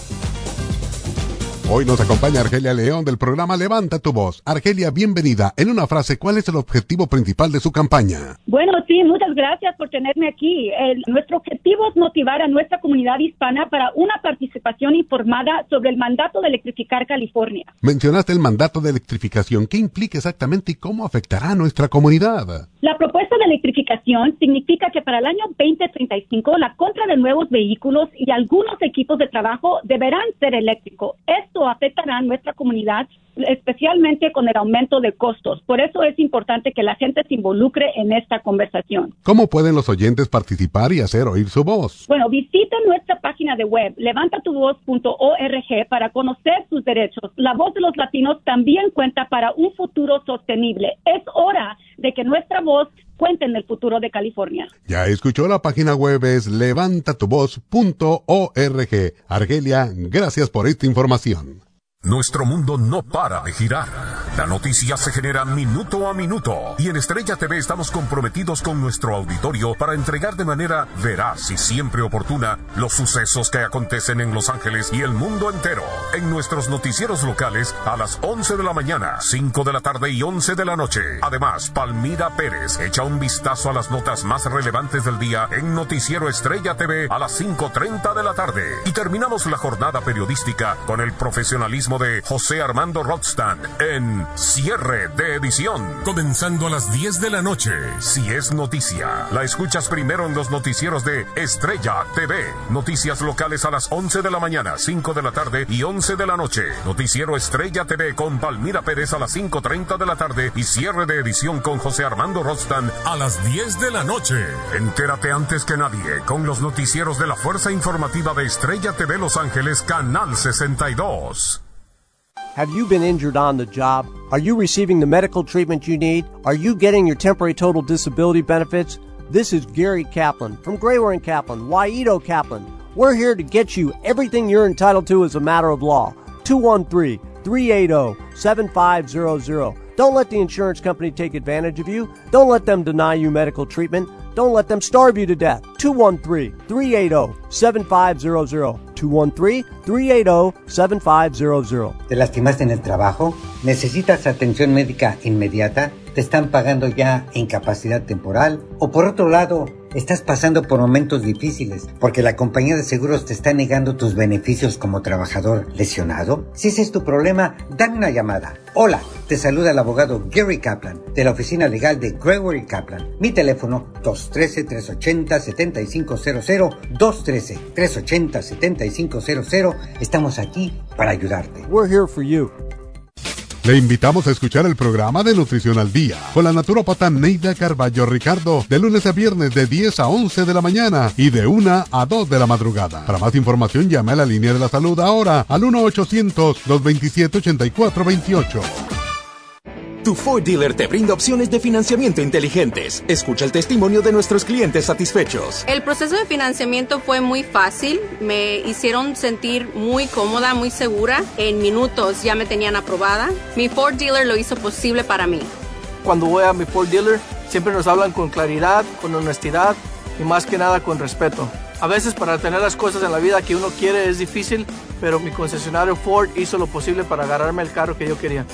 Hoy nos acompaña Argelia León del programa Levanta tu voz. Argelia, bienvenida. En una frase, ¿cuál es el objetivo principal de su campaña? Bueno, sí, muchas gracias por tenerme aquí. nuestro objetivo es motivar a nuestra comunidad hispana para una participación informada sobre el mandato de electrificar California. Mencionaste el mandato de electrificación. ¿Qué implica exactamente y cómo afectará a nuestra comunidad? La propuesta de electrificación significa que para el año 2035 la compra de nuevos vehículos y algunos equipos de trabajo deberán ser eléctricos. Esto afectará a nuestra comunidad, especialmente con el aumento de costos. Por eso es importante que la gente se involucre en esta conversación. ¿Cómo pueden los oyentes participar y hacer oír su voz? Bueno, visiten nuestra página de web levantatavoz.org para conocer sus derechos. La voz de los latinos también cuenta para un futuro sostenible. Es hora de que nuestra voz cuente en el futuro de California. Ya escuchó, la página web es levantatavoz.org. Argelia, gracias por esta información. Nuestro mundo no para de girar. La noticia se genera minuto a minuto y en Estrella TV estamos comprometidos con nuestro auditorio para entregar de manera veraz y siempre oportuna los sucesos que acontecen en Los Ángeles y el mundo entero. En nuestros noticieros locales a las 11 de la mañana, 5 de la tarde y 11 de la noche. Además, Palmira Pérez echa un vistazo a las notas más relevantes del día en Noticiero Estrella TV a las 5.30 de la tarde. Y terminamos la jornada periodística con el profesionalismo de José Armando Rothstand en Cierre de Edición, comenzando a las 10 de la noche. Si es noticia, la escuchas primero en los noticieros de Estrella TV. Noticias locales a las 11 de la mañana, 5 de la tarde y 11 de la noche. Noticiero Estrella TV con Palmira Pérez a las 5.30 de la tarde y cierre de edición con José Armando Rothstand a las 10 de la noche. Entérate antes que nadie con los noticieros de la Fuerza Informativa de Estrella TV Los Ángeles, Canal 62. Have you been injured on the job? Are you receiving the medical treatment you need? Are you getting your temporary total disability benefits? This is Gary Kaplan from Grayware and Kaplan, Waito Kaplan. We're here to get you everything you're entitled to as a matter of law. 213 380 7500. Don't let the insurance company take advantage of you. Don't let them deny you medical treatment. Don't let them starve you to death. 213 380 7500. 213 380 7500. ¿Te lastimaste en el trabajo? ¿Necesitas atención médica inmediata? ¿Te están pagando ya incapacidad temporal? ¿O por otro lado, estás pasando por momentos difíciles porque la compañía de seguros te está negando tus beneficios como trabajador lesionado? Si ese es tu problema, dame una llamada. Hola, te saluda el abogado Gary Kaplan de la oficina legal de Gregory Kaplan. Mi teléfono 213-380-7500, 213-380-7500. Estamos aquí para ayudarte. We're here for you. Le invitamos a escuchar el programa de Nutrición al Día con la naturópata Neida Carballo Ricardo de lunes a viernes de 10 a 11 de la mañana y de 1 a 2 de la madrugada. Para más información llame a la línea de la salud ahora al 1-800-227-8428. Tu Ford dealer te brinda opciones de financiamiento inteligentes. Escucha el testimonio de nuestros clientes satisfechos. El proceso de financiamiento fue muy fácil. Me hicieron sentir muy cómoda, muy segura. En minutos ya me tenían aprobada. Mi Ford dealer lo hizo posible para mí. Cuando voy a mi Ford dealer, siempre nos hablan con claridad, con honestidad y más que nada con respeto. A veces para tener las cosas en la vida que uno quiere es difícil, pero mi concesionario Ford hizo lo posible para agarrarme el carro que yo quería.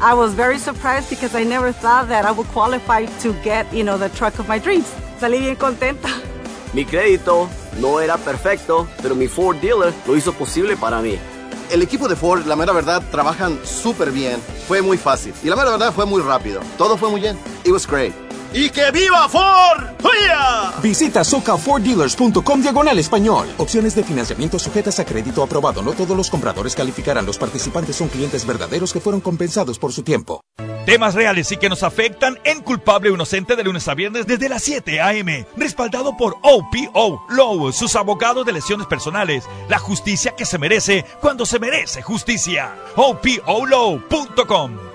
I was very surprised because I never thought that I would qualify to get, you know, the truck of my dreams. Salí bien contenta. Mi crédito no era perfecto, pero mi Ford dealer lo hizo posible para mí. El equipo de Ford, la mera verdad, trabajan súper bien. Fue muy fácil. Y la mera verdad fue muy rápido. Todo fue muy bien. It was great. ¡Y que viva Ford! ¡Huya! Visita socaforddealers.com diagonal español. Opciones de financiamiento sujetas a crédito aprobado. No todos los compradores calificarán. Los participantes son clientes verdaderos que fueron compensados por su tiempo. Temas reales y que nos afectan en culpable o inocente de lunes a viernes desde las 7 a.m. Respaldado por OPO Low, sus abogados de lesiones personales. La justicia que se merece cuando se merece justicia. OPOLow.com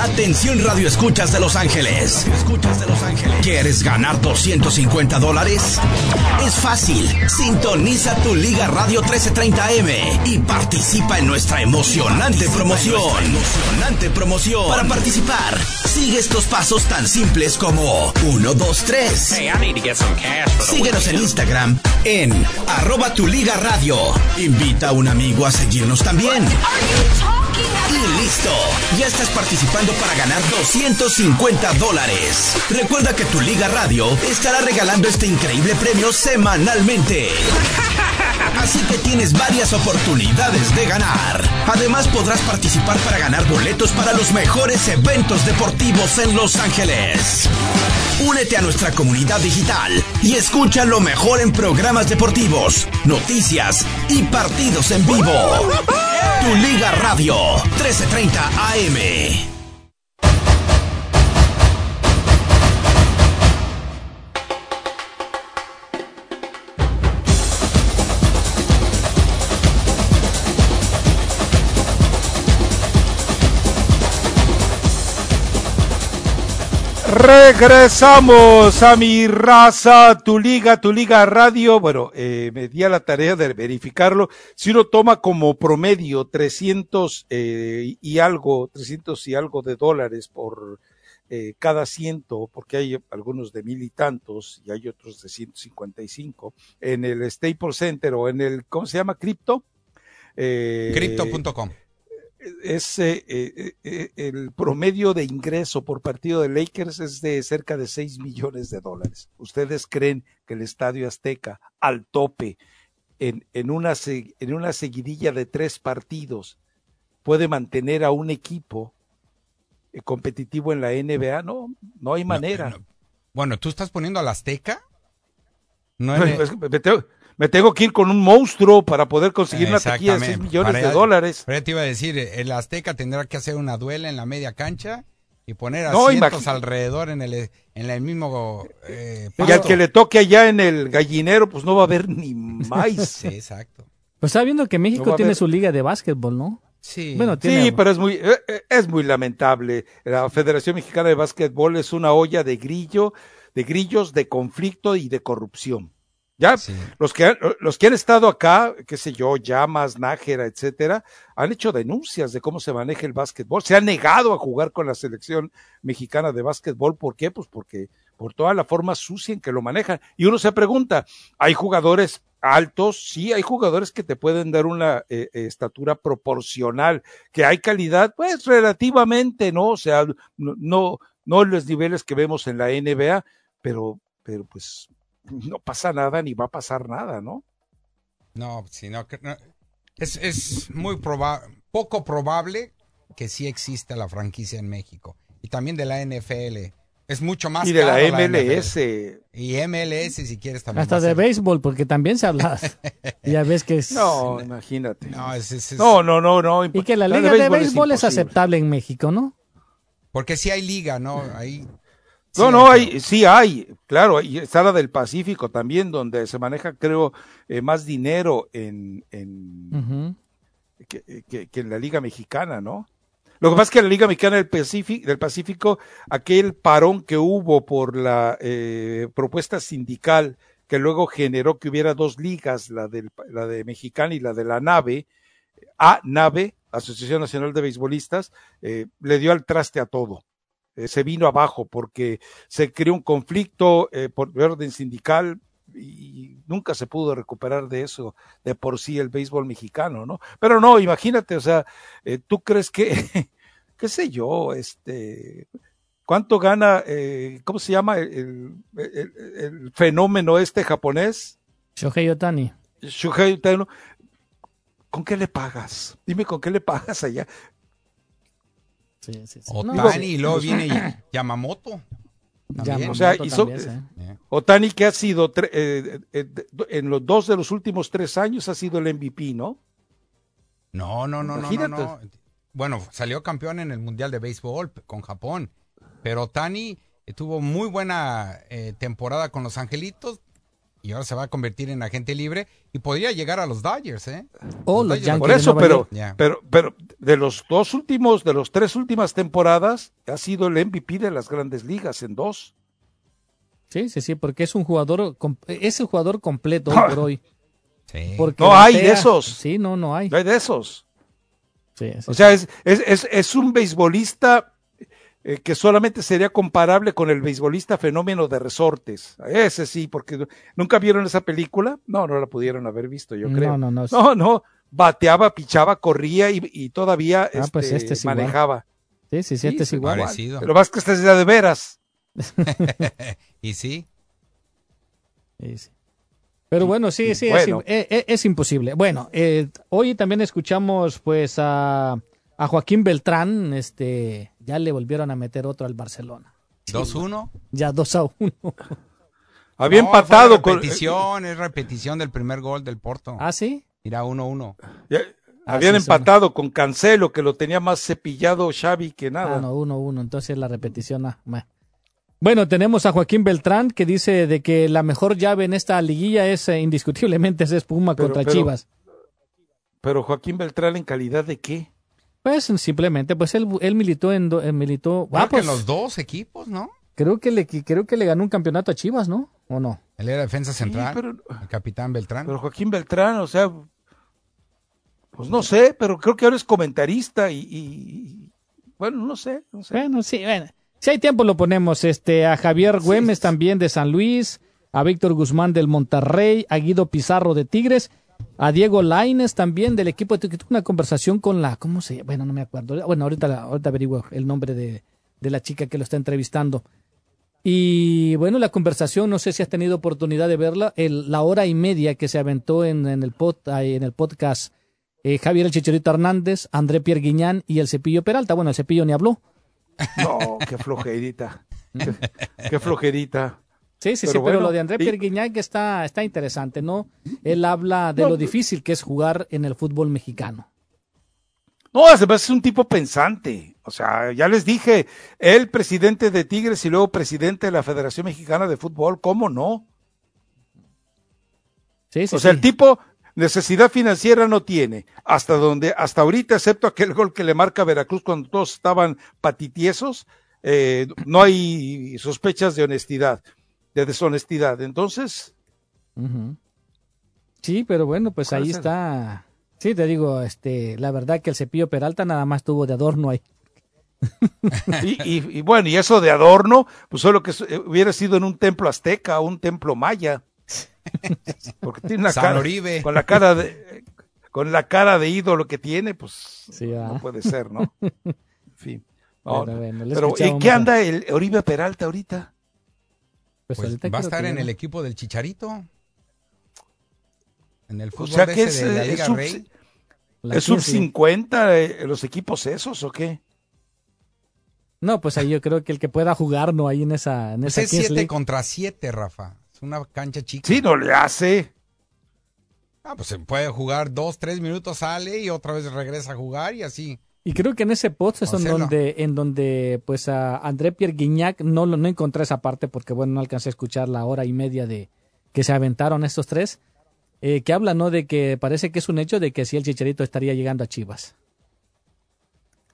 Atención Radio Escuchas de Los Ángeles. Escuchas de Los Ángeles. ¿Quieres ganar 250 dólares? Es fácil. Sintoniza tu Liga Radio 1330M y participa en nuestra emocionante promoción. Emocionante promoción. Para participar, sigue estos pasos tan simples como 1, 2, 3. Síguenos en Instagram en arroba tu Liga Radio. Invita a un amigo a seguirnos también. Y listo, ya estás participando para ganar 250 dólares. Recuerda que tu Liga Radio estará regalando este increíble premio semanalmente. Así que tienes varias oportunidades de ganar. Además podrás participar para ganar boletos para los mejores eventos deportivos en Los Ángeles. Únete a nuestra comunidad digital y escucha lo mejor en programas deportivos, noticias y partidos en vivo. Tu Liga Radio 1330 AM. Regresamos a mi raza, tu liga, tu liga radio. Bueno, eh, me di a la tarea de verificarlo. Si uno toma como promedio 300 eh, y algo, 300 y algo de dólares por eh, cada ciento, porque hay algunos de mil y tantos y hay otros de 155, en el Staples Center o en el, ¿cómo se llama? Cripto. Eh, Crypto.com es eh, eh, eh, el promedio de ingreso por partido de Lakers es de cerca de 6 millones de dólares. ¿Ustedes creen que el Estadio Azteca al tope en, en, una, en una seguidilla de tres partidos puede mantener a un equipo competitivo en la NBA? No, no hay manera. Bueno, ¿tú estás poniendo al Azteca? No, me tengo que ir con un monstruo para poder conseguir una taquilla de 6 millones de dólares. Pero te iba a decir, el Azteca tendrá que hacer una duela en la media cancha y poner asientos alrededor en el, en el mismo... Eh, y al que le toque allá en el gallinero, pues no va a haber ni sí, exacto. Pues está viendo que México tiene su liga de básquetbol, ¿no? Sí, bueno, sí, pero es muy, eh, eh, es muy lamentable. La Federación Mexicana de Básquetbol es una olla de grillo, de grillos, de conflicto y de corrupción. Ya, los, que, los que han estado acá, qué sé yo, Llamas, Nájera, etcétera, han hecho denuncias de cómo se maneja el básquetbol. Se han negado a jugar con la selección mexicana de básquetbol. ¿Por qué? Pues porque por toda la forma sucia en que lo manejan. Y uno se pregunta, ¿hay jugadores altos? Sí, hay jugadores que te pueden dar una eh, eh, estatura proporcional. ¿Que hay calidad? Pues relativamente, ¿no? O sea, no, no, no los niveles que vemos en la NBA, pero, pero pues no pasa nada ni va a pasar nada, ¿no? No, sino que es, es muy probable, poco probable que sí exista la franquicia en México. Y también de la NFL. Es mucho más Y de la MLS. y MLS, si quieres también. Hasta de béisbol, porque también se habla. ya ves que es. No, imagínate. No, es, no, no, no, no, Y que la liga de béisbol, es, aceptable en México, ¿no? Porque sí hay liga, ¿no? Ahí no, no, hay, sí hay, claro, y está la del Pacífico también, donde se maneja, creo, eh, más dinero en, en que, en la Liga Mexicana, ¿no? Lo que pasa es que en la Liga Mexicana del Pacífico, del Pacífico aquel parón que hubo por la eh, propuesta sindical que luego generó que hubiera dos ligas, la, del, la de Mexicana y la de la NAVE, a NAVE, Asociación Nacional de Beisbolistas, eh, le dio al traste a todo eh, se vino abajo porque se creó un conflicto eh, por orden sindical y nunca se pudo recuperar de eso de por sí el béisbol mexicano, ¿no? Pero no, imagínate, o sea, eh, tú crees que, qué sé yo, este, ¿cuánto gana, cómo se llama el, el, fenómeno este japonés? Shohei Otani. Shohei Otani. ¿Con qué le pagas? Dime con qué le pagas allá. Sí, sí, sí. Otani y luego viene Yamamoto. o sea, Otani que ha sido eh, eh, en los dos de los últimos tres años ha sido el MVP, ¿no? No, no, no, no, no, Bueno, salió campeón en el Mundial de Béisbol con Japón, pero Otani tuvo muy buena eh, temporada con los Angelitos, y ahora se va a convertir en agente libre y podría llegar a los Dodgers, ¿eh? O los Dodgers- Yankees Por eso, pero, pero, pero de los dos últimos, de los tres últimas temporadas, ha sido el MVP de las grandes ligas en dos. Sí, sí, sí, porque es un jugador, es el jugador completo hoy por hoy. Sí. Porque No hay de esos. Sí, no, no hay. No hay de esos. Sí, sí, O sea, es, es, es, es un beisbolista eh, que solamente sería comparable con el beisbolista fenómeno de resortes. Ese sí, porque nunca vieron esa película. No, no la pudieron haber visto, yo No, creo. no, no. No, no. Bateaba, pichaba, corría y, y todavía Ah, pues este, este es manejaba. Sí, sí, sí, este es igual. Parecido. Lo más que este es ya de veras. y sí. Pero bueno, sí, sí, es, Bueno. es- es- es imposible. Bueno, eh, hoy también escuchamos pues a, a Joaquín Beltrán, este, ya le volvieron a meter otro al Barcelona. 2-1. Ya 2 a 1. Había No, empatado fue con. repetición, es repetición del primer gol del Porto. ¿Ah, sí? Mira, 1-1. Ya- Ah, habían sí, son- empatado con Cancelo, que lo tenía más cepillado Xavi que nada. Ah, no, 1 1, entonces la repetición. ah, meh. Bueno, tenemos a Joaquín Beltrán que dice de que la mejor llave en esta liguilla es eh, indiscutiblemente es Puma Pero- contra pero- Chivas. Pero Joaquín Beltrán, ¿en calidad de qué? Pues simplemente, pues él, él militó en, do- eh, militó, Creo ah, que pues, en los dos equipos, ¿no? creo que le creo que le ganó un campeonato a Chivas, ¿no? ¿O no? Él era defensa central, pero- el capitán Beltrán. Pero Joaquín Beltrán, o sea, pues no sé, pero creo que ahora es comentarista y, y- bueno, no sé, no sé. Bueno, sí, bueno. Si hay tiempo lo ponemos este a Javier Güemes también de San Luis, a Víctor Guzmán del Monterrey, a Guido Pizarro de Tigres, a Diego Laines también del equipo de una conversación con la ¿cómo se llama? Bueno, no me acuerdo. Bueno, ahorita ahorita averiguo el nombre de, de la chica que lo está entrevistando. Y bueno, la conversación, no sé si has tenido oportunidad de verla, la hora y media que se aventó en, en el, pod, en el podcast eh, Javier el Chicharito Hernández, André Pierre Guiñán y el Cepillo Peralta. Bueno, el Cepillo ni habló. No, qué flojerita. qué, qué flojerita. Sí, sí, Pero sí, pero lo de André y- Pierre Guignac está, está interesante, ¿no? Él habla de No, lo pues- difícil que es jugar en el fútbol mexicano. No, además es un tipo pensante. O sea, ya les dije, él presidente de Tigres y luego presidente de la Federación Mexicana de Fútbol, ¿cómo no? Sí, sí, o sea, sí. el tipo necesidad financiera no tiene. Hasta donde, hasta ahorita, excepto aquel gol que le marca Veracruz cuando todos estaban patitiesos, eh, no hay sospechas de honestidad, de deshonestidad. Entonces. Sí, pero bueno, pues ¿Cuál ahí está. Sí, te digo, este, la verdad que el Cepillo Peralta nada más tuvo de adorno ahí. y, y- y bueno, y eso de adorno, pues solo que eh, hubiera sido en un templo azteca o un templo maya. Porque tiene una San cara, Oribe. con la cara de, con la cara de ídolo que tiene, pues Sí, no puede ser, ¿no? En fin. No, Bueno, bueno, le pero ¿y escuchamos qué anda el Oribe Peralta ahorita? Pues, Pues va a estar en el equipo del Chicharito. En el O fútbol sea de que ese es, de la eh, Liga sub- Rey. La ¿Es sub 15. 50 eh, los equipos esos o qué? No, pues ahí yo creo que el que pueda jugar, no, ahí en esa, en Pues esa es Kings 7 League. contra 7, Rafa. Es una cancha chica. Sí, no le hace. Ah, pues se puede jugar dos, tres minutos, sale y otra vez regresa a jugar y así. Y creo que en ese post es en donde, en donde pues a André Pierre Guignac no, lo- no encontré esa parte porque bueno, no alcancé a escuchar la hora y media de que se aventaron estos tres, eh, que habla, ¿no? De que parece que es un hecho de que sí el Chicharito estaría llegando a Chivas.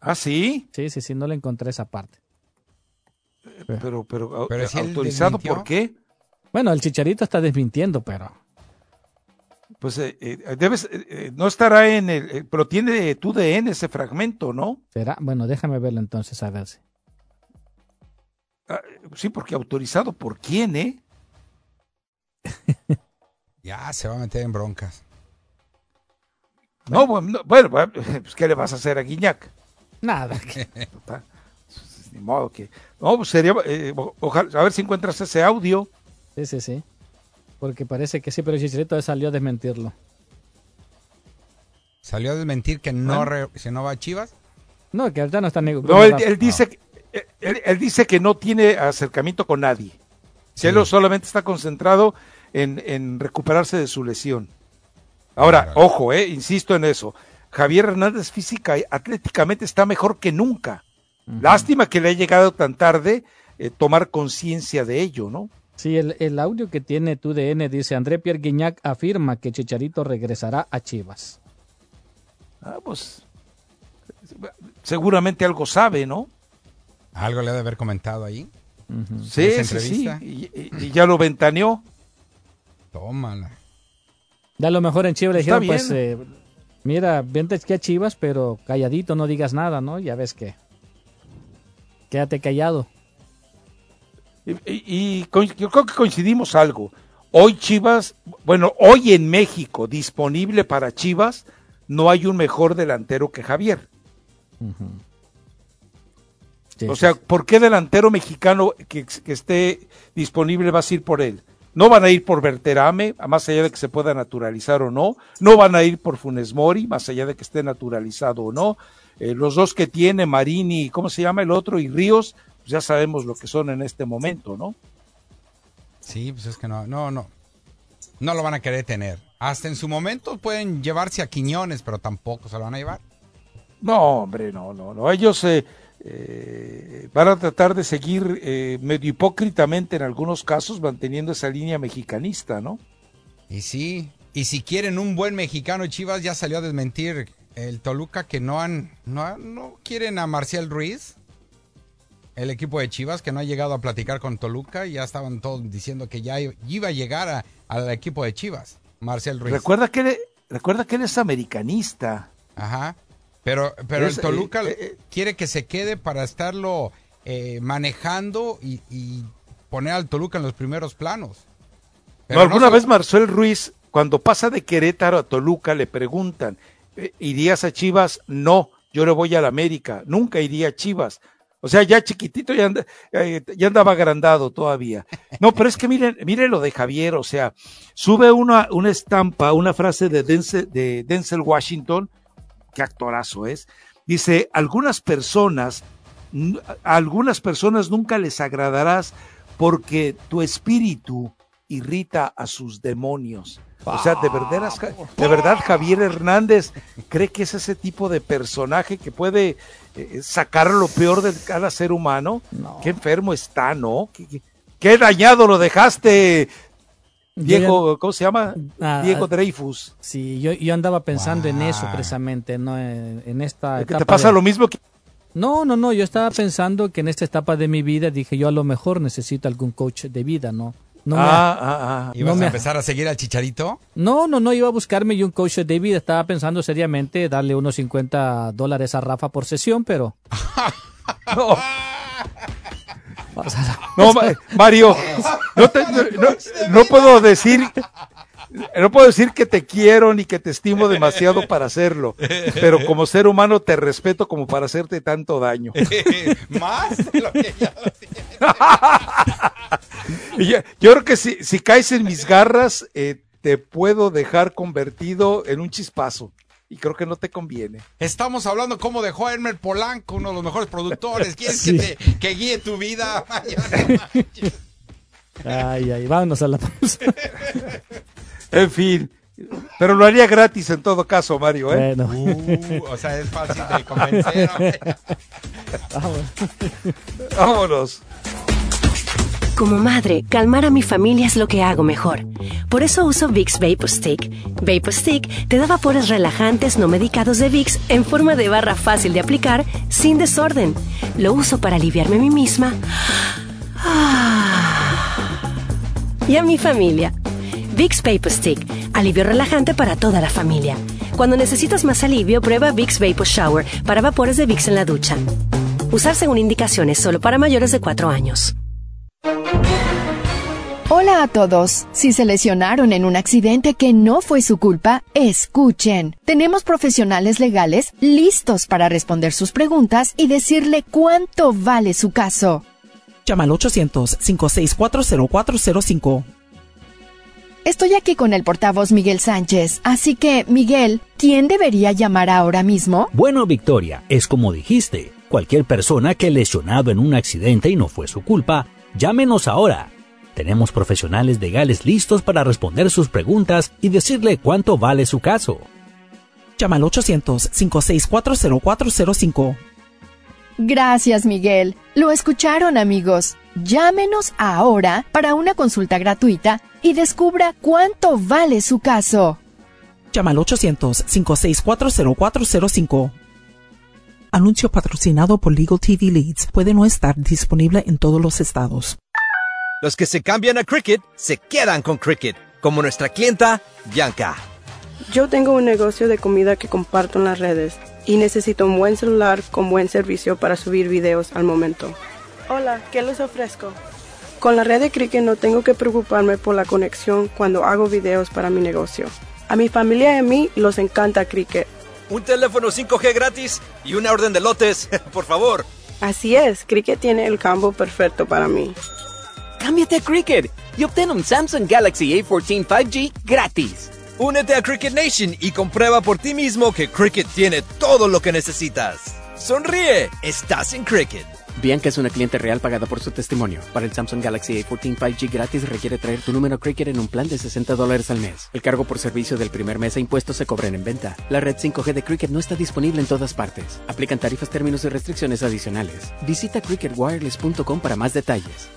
¿Ah, sí? Sí, sí, sí, no le encontré esa parte. Pero, pero, Pero si él autorizado por qué? Bueno, el Chicharito está desmintiendo, pero Pues eh, eh, debes, eh, eh, no estará en el, eh, pero tiene tu DN ese fragmento, ¿no? será, bueno, déjame verlo entonces a ver si. Ah, sí, porque autorizado por quién, ¿eh? Ya se va a meter en broncas. No, bueno, no, bueno, pues ¿qué le vas a hacer a Guiñac? Nada. Pues, Ni modo que. No, pues sería. eh, ojalá, a ver si encuentras ese audio. Sí, sí, sí. Porque parece que sí, pero el Chicharito salió a desmentirlo. Salió a desmentir que no, Bueno. re- si no va a Chivas. No, que ahorita no está nego- No, él, no, él dice, que- él, él dice que no tiene acercamiento con nadie. Él solamente está concentrado en, en recuperarse de su lesión. Ahora, ojo, eh, insisto en eso. Javier Hernández física y atléticamente está mejor que nunca. Lástima que le haya llegado tan tarde eh, tomar conciencia de ello, ¿no? Sí, el, el audio que tiene tu DN dice André Pierre Guignac afirma que Chicharito regresará a Chivas. Ah, pues seguramente algo sabe, ¿no? Algo le ha de haber comentado ahí. Sí, sí, sí. Y, y- y ya lo ventaneó. Tómala. Ya a lo mejor en Chivas le dijeron, pues, bien. eh, mira, vente aquí a Chivas, pero calladito, no digas nada, ¿no? Ya ves que. Quédate callado. Y, y- y co- yo creo que coincidimos algo. Hoy Chivas, bueno, hoy en México, disponible para Chivas, no hay un mejor delantero que Javier. Sí, o sea, ¿por qué delantero mexicano que, que esté disponible vas a ir por él? No van a ir por Berterame, más allá de que se pueda naturalizar o no. No van a ir por Funes Mori, más allá de que esté naturalizado o no. Eh, los dos que tiene, Marini, ¿cómo se llama el otro? Y Ríos, ya sabemos lo que son en este momento, ¿no? Sí, pues es que no, no, no. No lo van a querer tener. Hasta en su momento pueden llevarse a Quiñones, pero tampoco se lo van a llevar. No, hombre, no, no, no. Ellos eh, eh, van a tratar de seguir eh, medio hipócritamente en algunos casos manteniendo esa línea mexicanista, ¿no? Y sí, y si quieren un buen mexicano, Chivas ya salió a desmentir el Toluca que no han, no, no quieren a Marcial Ruiz, el equipo de Chivas que no ha llegado a platicar con Toluca y ya estaban todos diciendo que ya iba a llegar a- al equipo de Chivas, Marcial Ruiz. Recuerda que él, recuerda que él es americanista. Ajá. Pero, pero Es, el Toluca eh, eh, quiere que se quede para estarlo eh, manejando y, y poner al Toluca en los primeros planos. Pero no, alguna se- vez Marcel Ruiz, cuando pasa de Querétaro a Toluca, le preguntan, "Eh, ¿irías a Chivas? No, yo le voy a la América, nunca iría a Chivas. O sea, ya chiquitito ya, eh, ya andaba agrandado todavía. No, pero es que miren, miren lo de Javier, o sea, sube una, una estampa, una frase de Denzel, de Denzel Washington, qué actorazo es. Dice, algunas personas, a algunas personas nunca les agradarás porque tu espíritu irrita a sus demonios. O sea, de verdad, de verdad Javier Hernández cree que es ese tipo de personaje que puede eh, sacar lo peor de cada ser humano. Qué enfermo está, ¿no? Qué, qué- qué dañado lo dejaste, Diego, ¿cómo se llama? Ah, Diego ah, Dreyfus. Sí, yo, yo andaba pensando en eso precisamente, ¿no? En, en esta ¿Que etapa. te pasa de- lo mismo que No, no, no, yo estaba pensando que en esta etapa de mi vida dije yo a lo mejor necesito algún coach de vida, ¿no? No me- Ah, ah, ah. ¿Ibas no me- a empezar a seguir al Chicharito? No, no, no, iba a buscarme yo un coach de vida. Estaba pensando seriamente darle unos 50 dólares a Rafa por sesión, pero... No. No, Ma- Mario, no, te- no- no- no puedo decir, no puedo decir que te quiero ni que te estimo demasiado para hacerlo, pero como ser humano te respeto como para hacerte tanto daño. Más de lo que ya yo, yo creo que si, si caes en mis garras, eh, te puedo dejar convertido en un chispazo. Y creo que no te conviene. Estamos hablando cómo dejó a Elmer Polanco, uno de los mejores productores. ¿Quieres Sí. que, te, que guíe tu vida? Ay, ay, vámonos a la pausa. En fin. Pero lo haría gratis en todo caso, Mario. ¿eh? Bueno. Uh, o sea, es fácil de convencer. Vámonos. Como madre, calmar a mi familia es lo que hago mejor. Por eso uso Vicks Vapor Stick. Vapor Stick te da vapores relajantes no medicados de Vicks en forma de barra fácil de aplicar, sin desorden. Lo uso para aliviarme a mí misma y a mi familia. Vicks Vapor Stick, alivio relajante para toda la familia. Cuando necesitas más alivio, prueba Vicks Vapor Shower para vapores de Vicks en la ducha. Usar según indicaciones solo para mayores de 4 años. Hola a todos. Si se lesionaron en un accidente que no fue su culpa, escuchen. Tenemos profesionales legales listos para responder sus preguntas y decirle cuánto vale su caso. Llama al 800-564-0405. Estoy aquí con el portavoz Miguel Sánchez, así que, Miguel, ¿quién debería llamar ahora mismo? Bueno, Victoria, es como dijiste. Cualquier persona que lesionado en un accidente y no fue su culpa, llámenos ahora. Tenemos profesionales legales listos para responder sus preguntas y decirle cuánto vale su caso. Llama al 800-564-0405. Gracias, Miguel. Lo escucharon, amigos. Llámenos ahora para una consulta gratuita y descubra cuánto vale su caso. Llama al 800-564-0405. Anuncio patrocinado por Legal TV Leads. Puede no estar disponible en todos los estados. Los que se cambian a Cricket se quedan con Cricket, como nuestra clienta Bianca. Yo tengo un negocio de comida que comparto en las redes y necesito un buen celular con buen servicio para subir videos al momento. Hola, ¿qué les ofrezco? Con la red de Cricket no tengo que preocuparme por la conexión cuando hago videos para mi negocio. A mi familia y a mí los encanta Cricket. Un teléfono 5G gratis y una orden de lotes, por favor. Así es, Cricket tiene el campo perfecto para mí. Cámbiate a Cricket y obtén un Samsung Galaxy A14 5G gratis. Únete a Cricket Nation y comprueba por ti mismo que Cricket tiene todo lo que necesitas. Sonríe, estás en Cricket. Bianca es una cliente real pagada por su testimonio. Para el Samsung Galaxy A14 5G gratis requiere traer tu número Cricket en un plan de 60 dólares al mes. El cargo por servicio del primer mes e impuestos se cobran en venta. La red 5G de Cricket no está disponible en todas partes. Aplican tarifas, términos y restricciones adicionales. Visita cricketwireless.com para más detalles.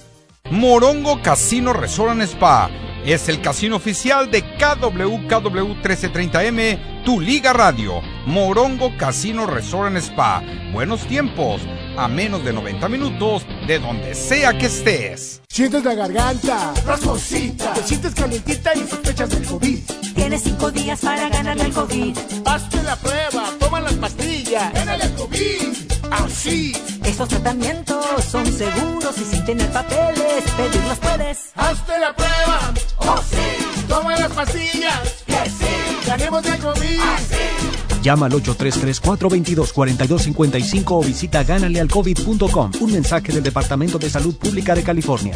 Morongo Casino Resort Spa es el casino oficial de KWKW 1330M, tu liga radio. Morongo Casino Resort Spa. Buenos tiempos, a menos de 90 minutos de donde sea que estés. Sientes la garganta, rasposita, te sientes calientita y sospechas del COVID. Tienes cinco días para ganarle al COVID. Hazte la prueba, toma las pastillas, gánale al COVID. Así. Estos tratamientos son seguros y sin tener papeles, pedirlos puedes. Hazte la prueba, oh sí. Toma las pastillas, que sí. Ganemos de COVID. Así. Llama al 833-422-4255 o visita ganalealcovid.com. Un mensaje del Departamento de Salud Pública de California.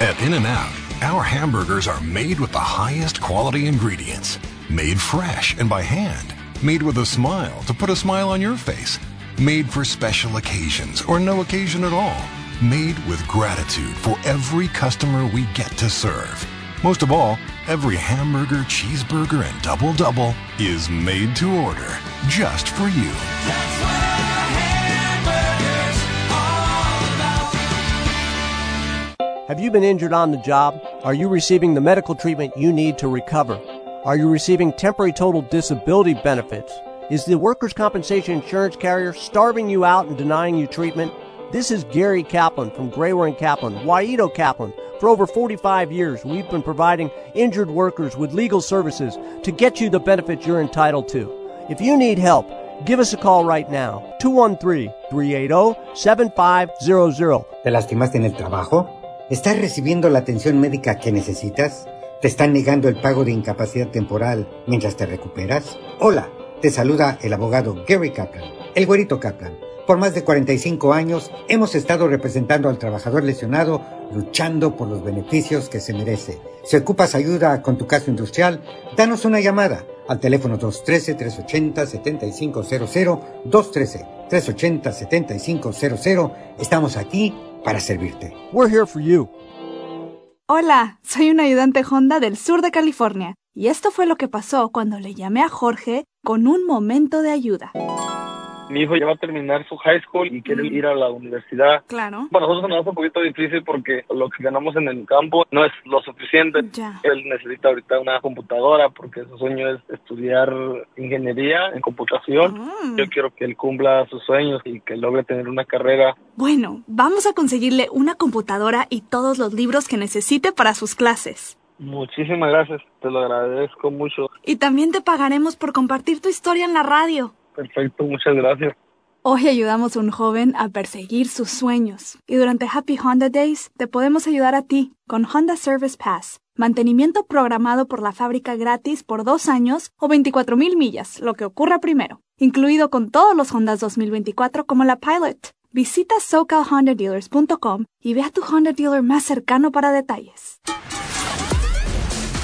At In-N-Out, our hamburgers are made with the highest quality ingredients. Made fresh and by hand. Made with a smile to put a smile on your face. Made for special occasions or no occasion at all. Made with gratitude for every customer we get to serve. Most of all, every hamburger, cheeseburger, and double double is made to order just for you. Have you been injured on the job? Are you receiving the medical treatment you need to recover? Are you receiving temporary total disability benefits? Is the workers' compensation insurance carrier starving you out and denying you treatment? This is Gary Kaplan from Grayware and Kaplan, Waito Kaplan. For over 45 years, we've been providing injured workers with legal services to get you the benefits you're entitled to. If you need help, give us a call right now. 213-380-7500. ¿Te lastimaste en el trabajo? ¿Estás recibiendo la atención médica que necesitas? ¿Te están negando el pago de incapacidad temporal mientras te recuperas? Hola, te saluda el abogado Gary Kaplan, el güerito Kaplan. Por más de 45 años hemos estado representando al trabajador lesionado luchando por los beneficios que se merece. Si ocupas ayuda con tu caso industrial, danos una llamada al teléfono 213-380-7500, 213-380-7500. Estamos aquí para servirte. We're here for you. Hola, soy un ayudante Honda del sur de California y esto fue lo que pasó cuando le llamé a Jorge con un momento de ayuda. Mi hijo ya va a terminar su high school y quiere ir a la universidad. Claro. Para nosotros nos hace un poquito difícil porque lo que ganamos en el campo no es lo suficiente. Ya. Él necesita ahorita una computadora porque su sueño es estudiar ingeniería en computación. Mm. Yo quiero que él cumpla sus sueños y que logre tener una carrera. Bueno, vamos a conseguirle una computadora y todos los libros que necesite para sus clases. Muchísimas gracias, te lo agradezco mucho. Y también te pagaremos por compartir tu historia en la radio. Perfecto, muchas gracias. Hoy ayudamos a un joven a perseguir sus sueños y durante Happy Honda Days te podemos ayudar a ti con Honda Service Pass, mantenimiento programado por la fábrica gratis por dos años o 24 mil millas, lo que ocurra primero, incluido con todos los Hondas 2024 como la Pilot. Visita SoCalHondaDealers.com y ve a tu Honda dealer más cercano para detalles.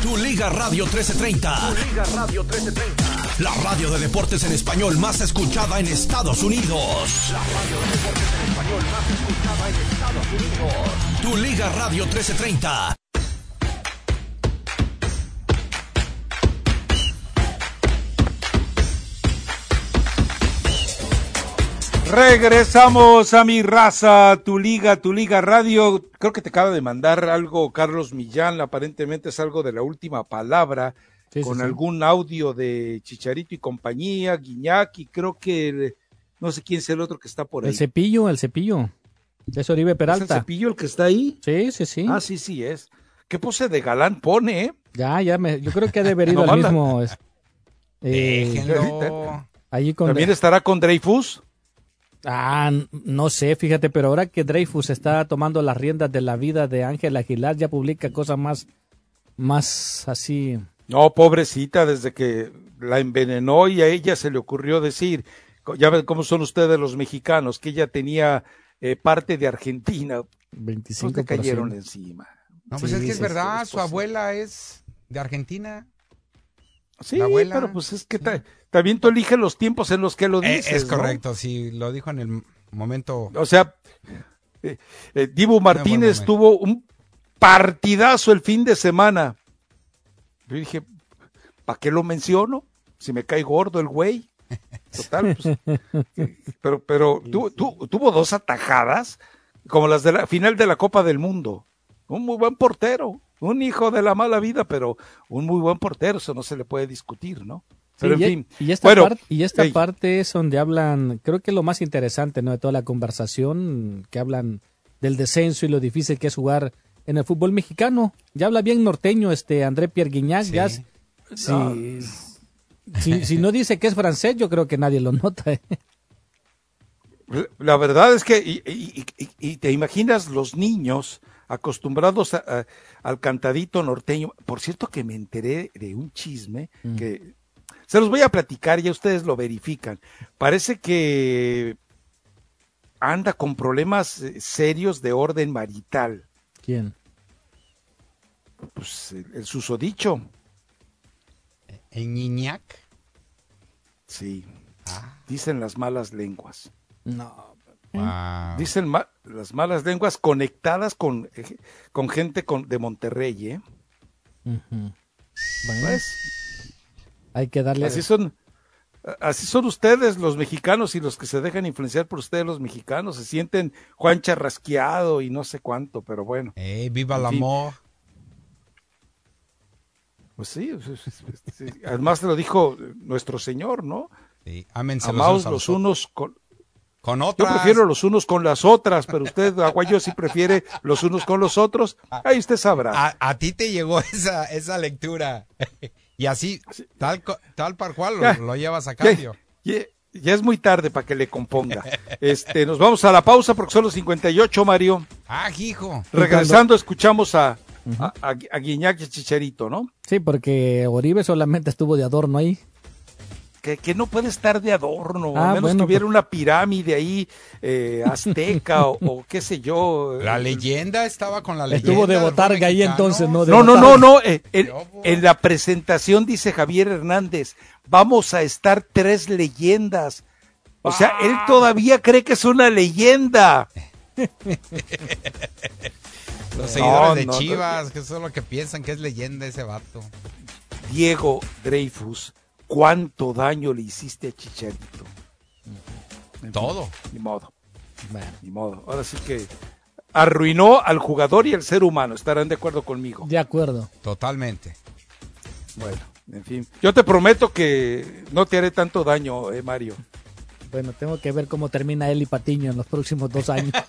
Tu Liga Radio 1330. Tu Liga Radio 1330. La radio de deportes en español más escuchada en Estados Unidos. La radio de deportes en español más escuchada en Estados Unidos. Tu Liga Radio 1330. Regresamos a mi raza, tu liga, tu liga radio. Creo que te acaba de mandar algo Carlos Millán, aparentemente es algo de la última palabra, Sí, con sí. algún audio de Chicharito y compañía, Guiñac y creo que el- no sé quién es el otro que está por ahí. El cepillo, el cepillo. Es Oribe ¿Es Peralta. el cepillo el que está ahí? Sí, sí, sí. Ah, sí, sí es. ¿Qué pose de galán pone, eh? Ya, ya me, yo creo que ha de haber ido al mismo. es- eh. Allí con ¿También estará con Dreyfus? Ah, no sé, fíjate, pero ahora que Dreyfus está tomando las riendas de la vida de Ángel Aguilar, ya publica cosas más, más así. No, pobrecita, desde que la envenenó y a ella se le ocurrió decir, ya ven cómo son ustedes los mexicanos, que ella tenía eh, parte de Argentina. 25%. Pues le cayeron encima. No, pues Sí, es que es verdad, su abuela es de Argentina. Sí, La abuela. pero pues es que ta- también tú eliges los tiempos en los que lo Eh, dices. es ¿no? correcto, sí, lo dijo en el momento. O sea, eh, eh, Dibu Martínez momento. tuvo un partidazo el fin de semana. Yo dije, ¿para qué lo menciono? Si me cae gordo el güey. Total, pues, pero, pero tu- tu- tuvo dos atajadas, como las de la final de la Copa del Mundo. Un muy buen portero, un hijo de la mala vida, pero un muy buen portero, eso no se le puede discutir, ¿no? Pero Sí, en y, fin, y esta, bueno, par- y esta ey, parte es donde hablan, creo que lo más interesante ¿no? de toda la conversación, que hablan del descenso y lo difícil que es jugar en el fútbol mexicano. Ya habla bien norteño este André Pierre Guignac, ya s- si, si, si no dice que es francés, yo creo que nadie lo nota. ¿eh? La verdad es que, y, y- y- y te imaginas los niños acostumbrados a- a- al cantadito norteño. Por cierto que me enteré de un chisme Mm. que se los voy a platicar, ya ustedes lo verifican. Parece que anda con problemas eh, serios de orden marital. ¿Quién? Pues el, el susodicho. ¿En Iñac? Sí. Dicen las malas lenguas. No. Wow. Dicen ma- las malas lenguas conectadas con, eh, con gente con, de Monterrey, ¿eh? Ujú. Bueno, Pues, hay que darle. así son, así son ustedes los mexicanos y los que se dejan influenciar por ustedes los mexicanos. Se sienten Juan Charrasqueado y no sé cuánto, pero bueno. Eh, viva el amor. Pues sí, además te lo dijo nuestro Señor, ¿no? Sí, Amaos los unos con... Con Yo otras. prefiero los unos con las otras, pero usted, Aguayo, sí prefiere los unos con los otros. Ahí usted sabrá. A, a ti te llegó esa, esa lectura. Y así, tal, co- tal par cual, lo, lo llevas a cambio. ya- ya es muy tarde para que le componga. Este, nos vamos a la pausa porque son los 58, Mario. Ah, hijo. Regresando, escuchamos a, a, a, a Guiñac y Chicharito, ¿no? Sí, porque Oribe solamente estuvo de adorno ahí. Que, que no puede estar de adorno, Ah, a menos bueno, que hubiera pues- una pirámide ahí eh, azteca o, o qué sé yo. La leyenda estaba con la leyenda. Estuvo de botarga ahí entonces, ¿no? De No, no, no, no. eh, en, en la presentación dice Javier Hernández, vamos a estar tres leyendas. O sea, él todavía cree que es una leyenda. Los seguidores de No, no, Chivas, que son los que piensan que es leyenda ese vato. Diego Dreyfus, ¿cuánto daño le hiciste a Chicharito? En fin, Todo. ni modo. Ni modo. Ahora sí que arruinó al jugador y al ser humano. Estarán de acuerdo conmigo. De acuerdo. Totalmente. Bueno, en fin. Yo te prometo que no te haré tanto daño, eh, Mario. Bueno, tengo que ver cómo termina él y Patiño en los próximos dos años.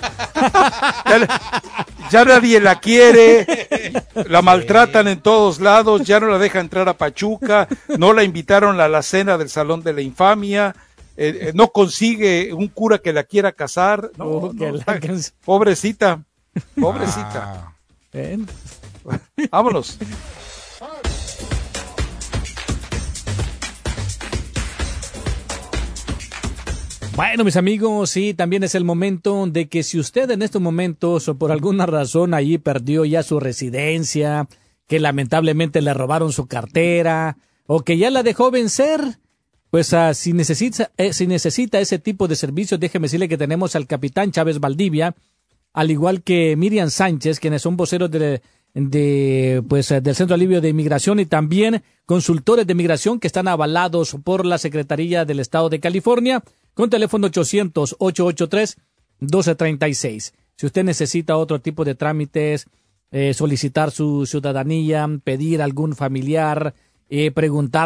Ya, ya nadie la quiere, la maltratan en todos lados, ya no la deja entrar a Pachuca, no la invitaron a la cena del Salón de la Infamia, eh, eh, no consigue un cura que la quiera casar. No, Oh, no, la pobrecita, pobrecita. Ah. Vámonos. Bueno, mis amigos, sí, también es el momento de que si usted en estos momentos o por alguna razón allí perdió ya su residencia, que lamentablemente le robaron su cartera o que ya la dejó vencer, pues ah, si, necesita, eh, si necesita ese tipo de servicios, déjeme decirle que tenemos al capitán Chávez Valdivia, al igual que Miriam Sánchez, quienes son voceros de de pues eh, del Centro Alivio de Inmigración y también consultores de migración que están avalados por la Secretaría del Estado de California con teléfono 800 883 1236. Si usted necesita otro tipo de trámites, eh, solicitar su ciudadanía, pedir algún familiar, eh, preguntar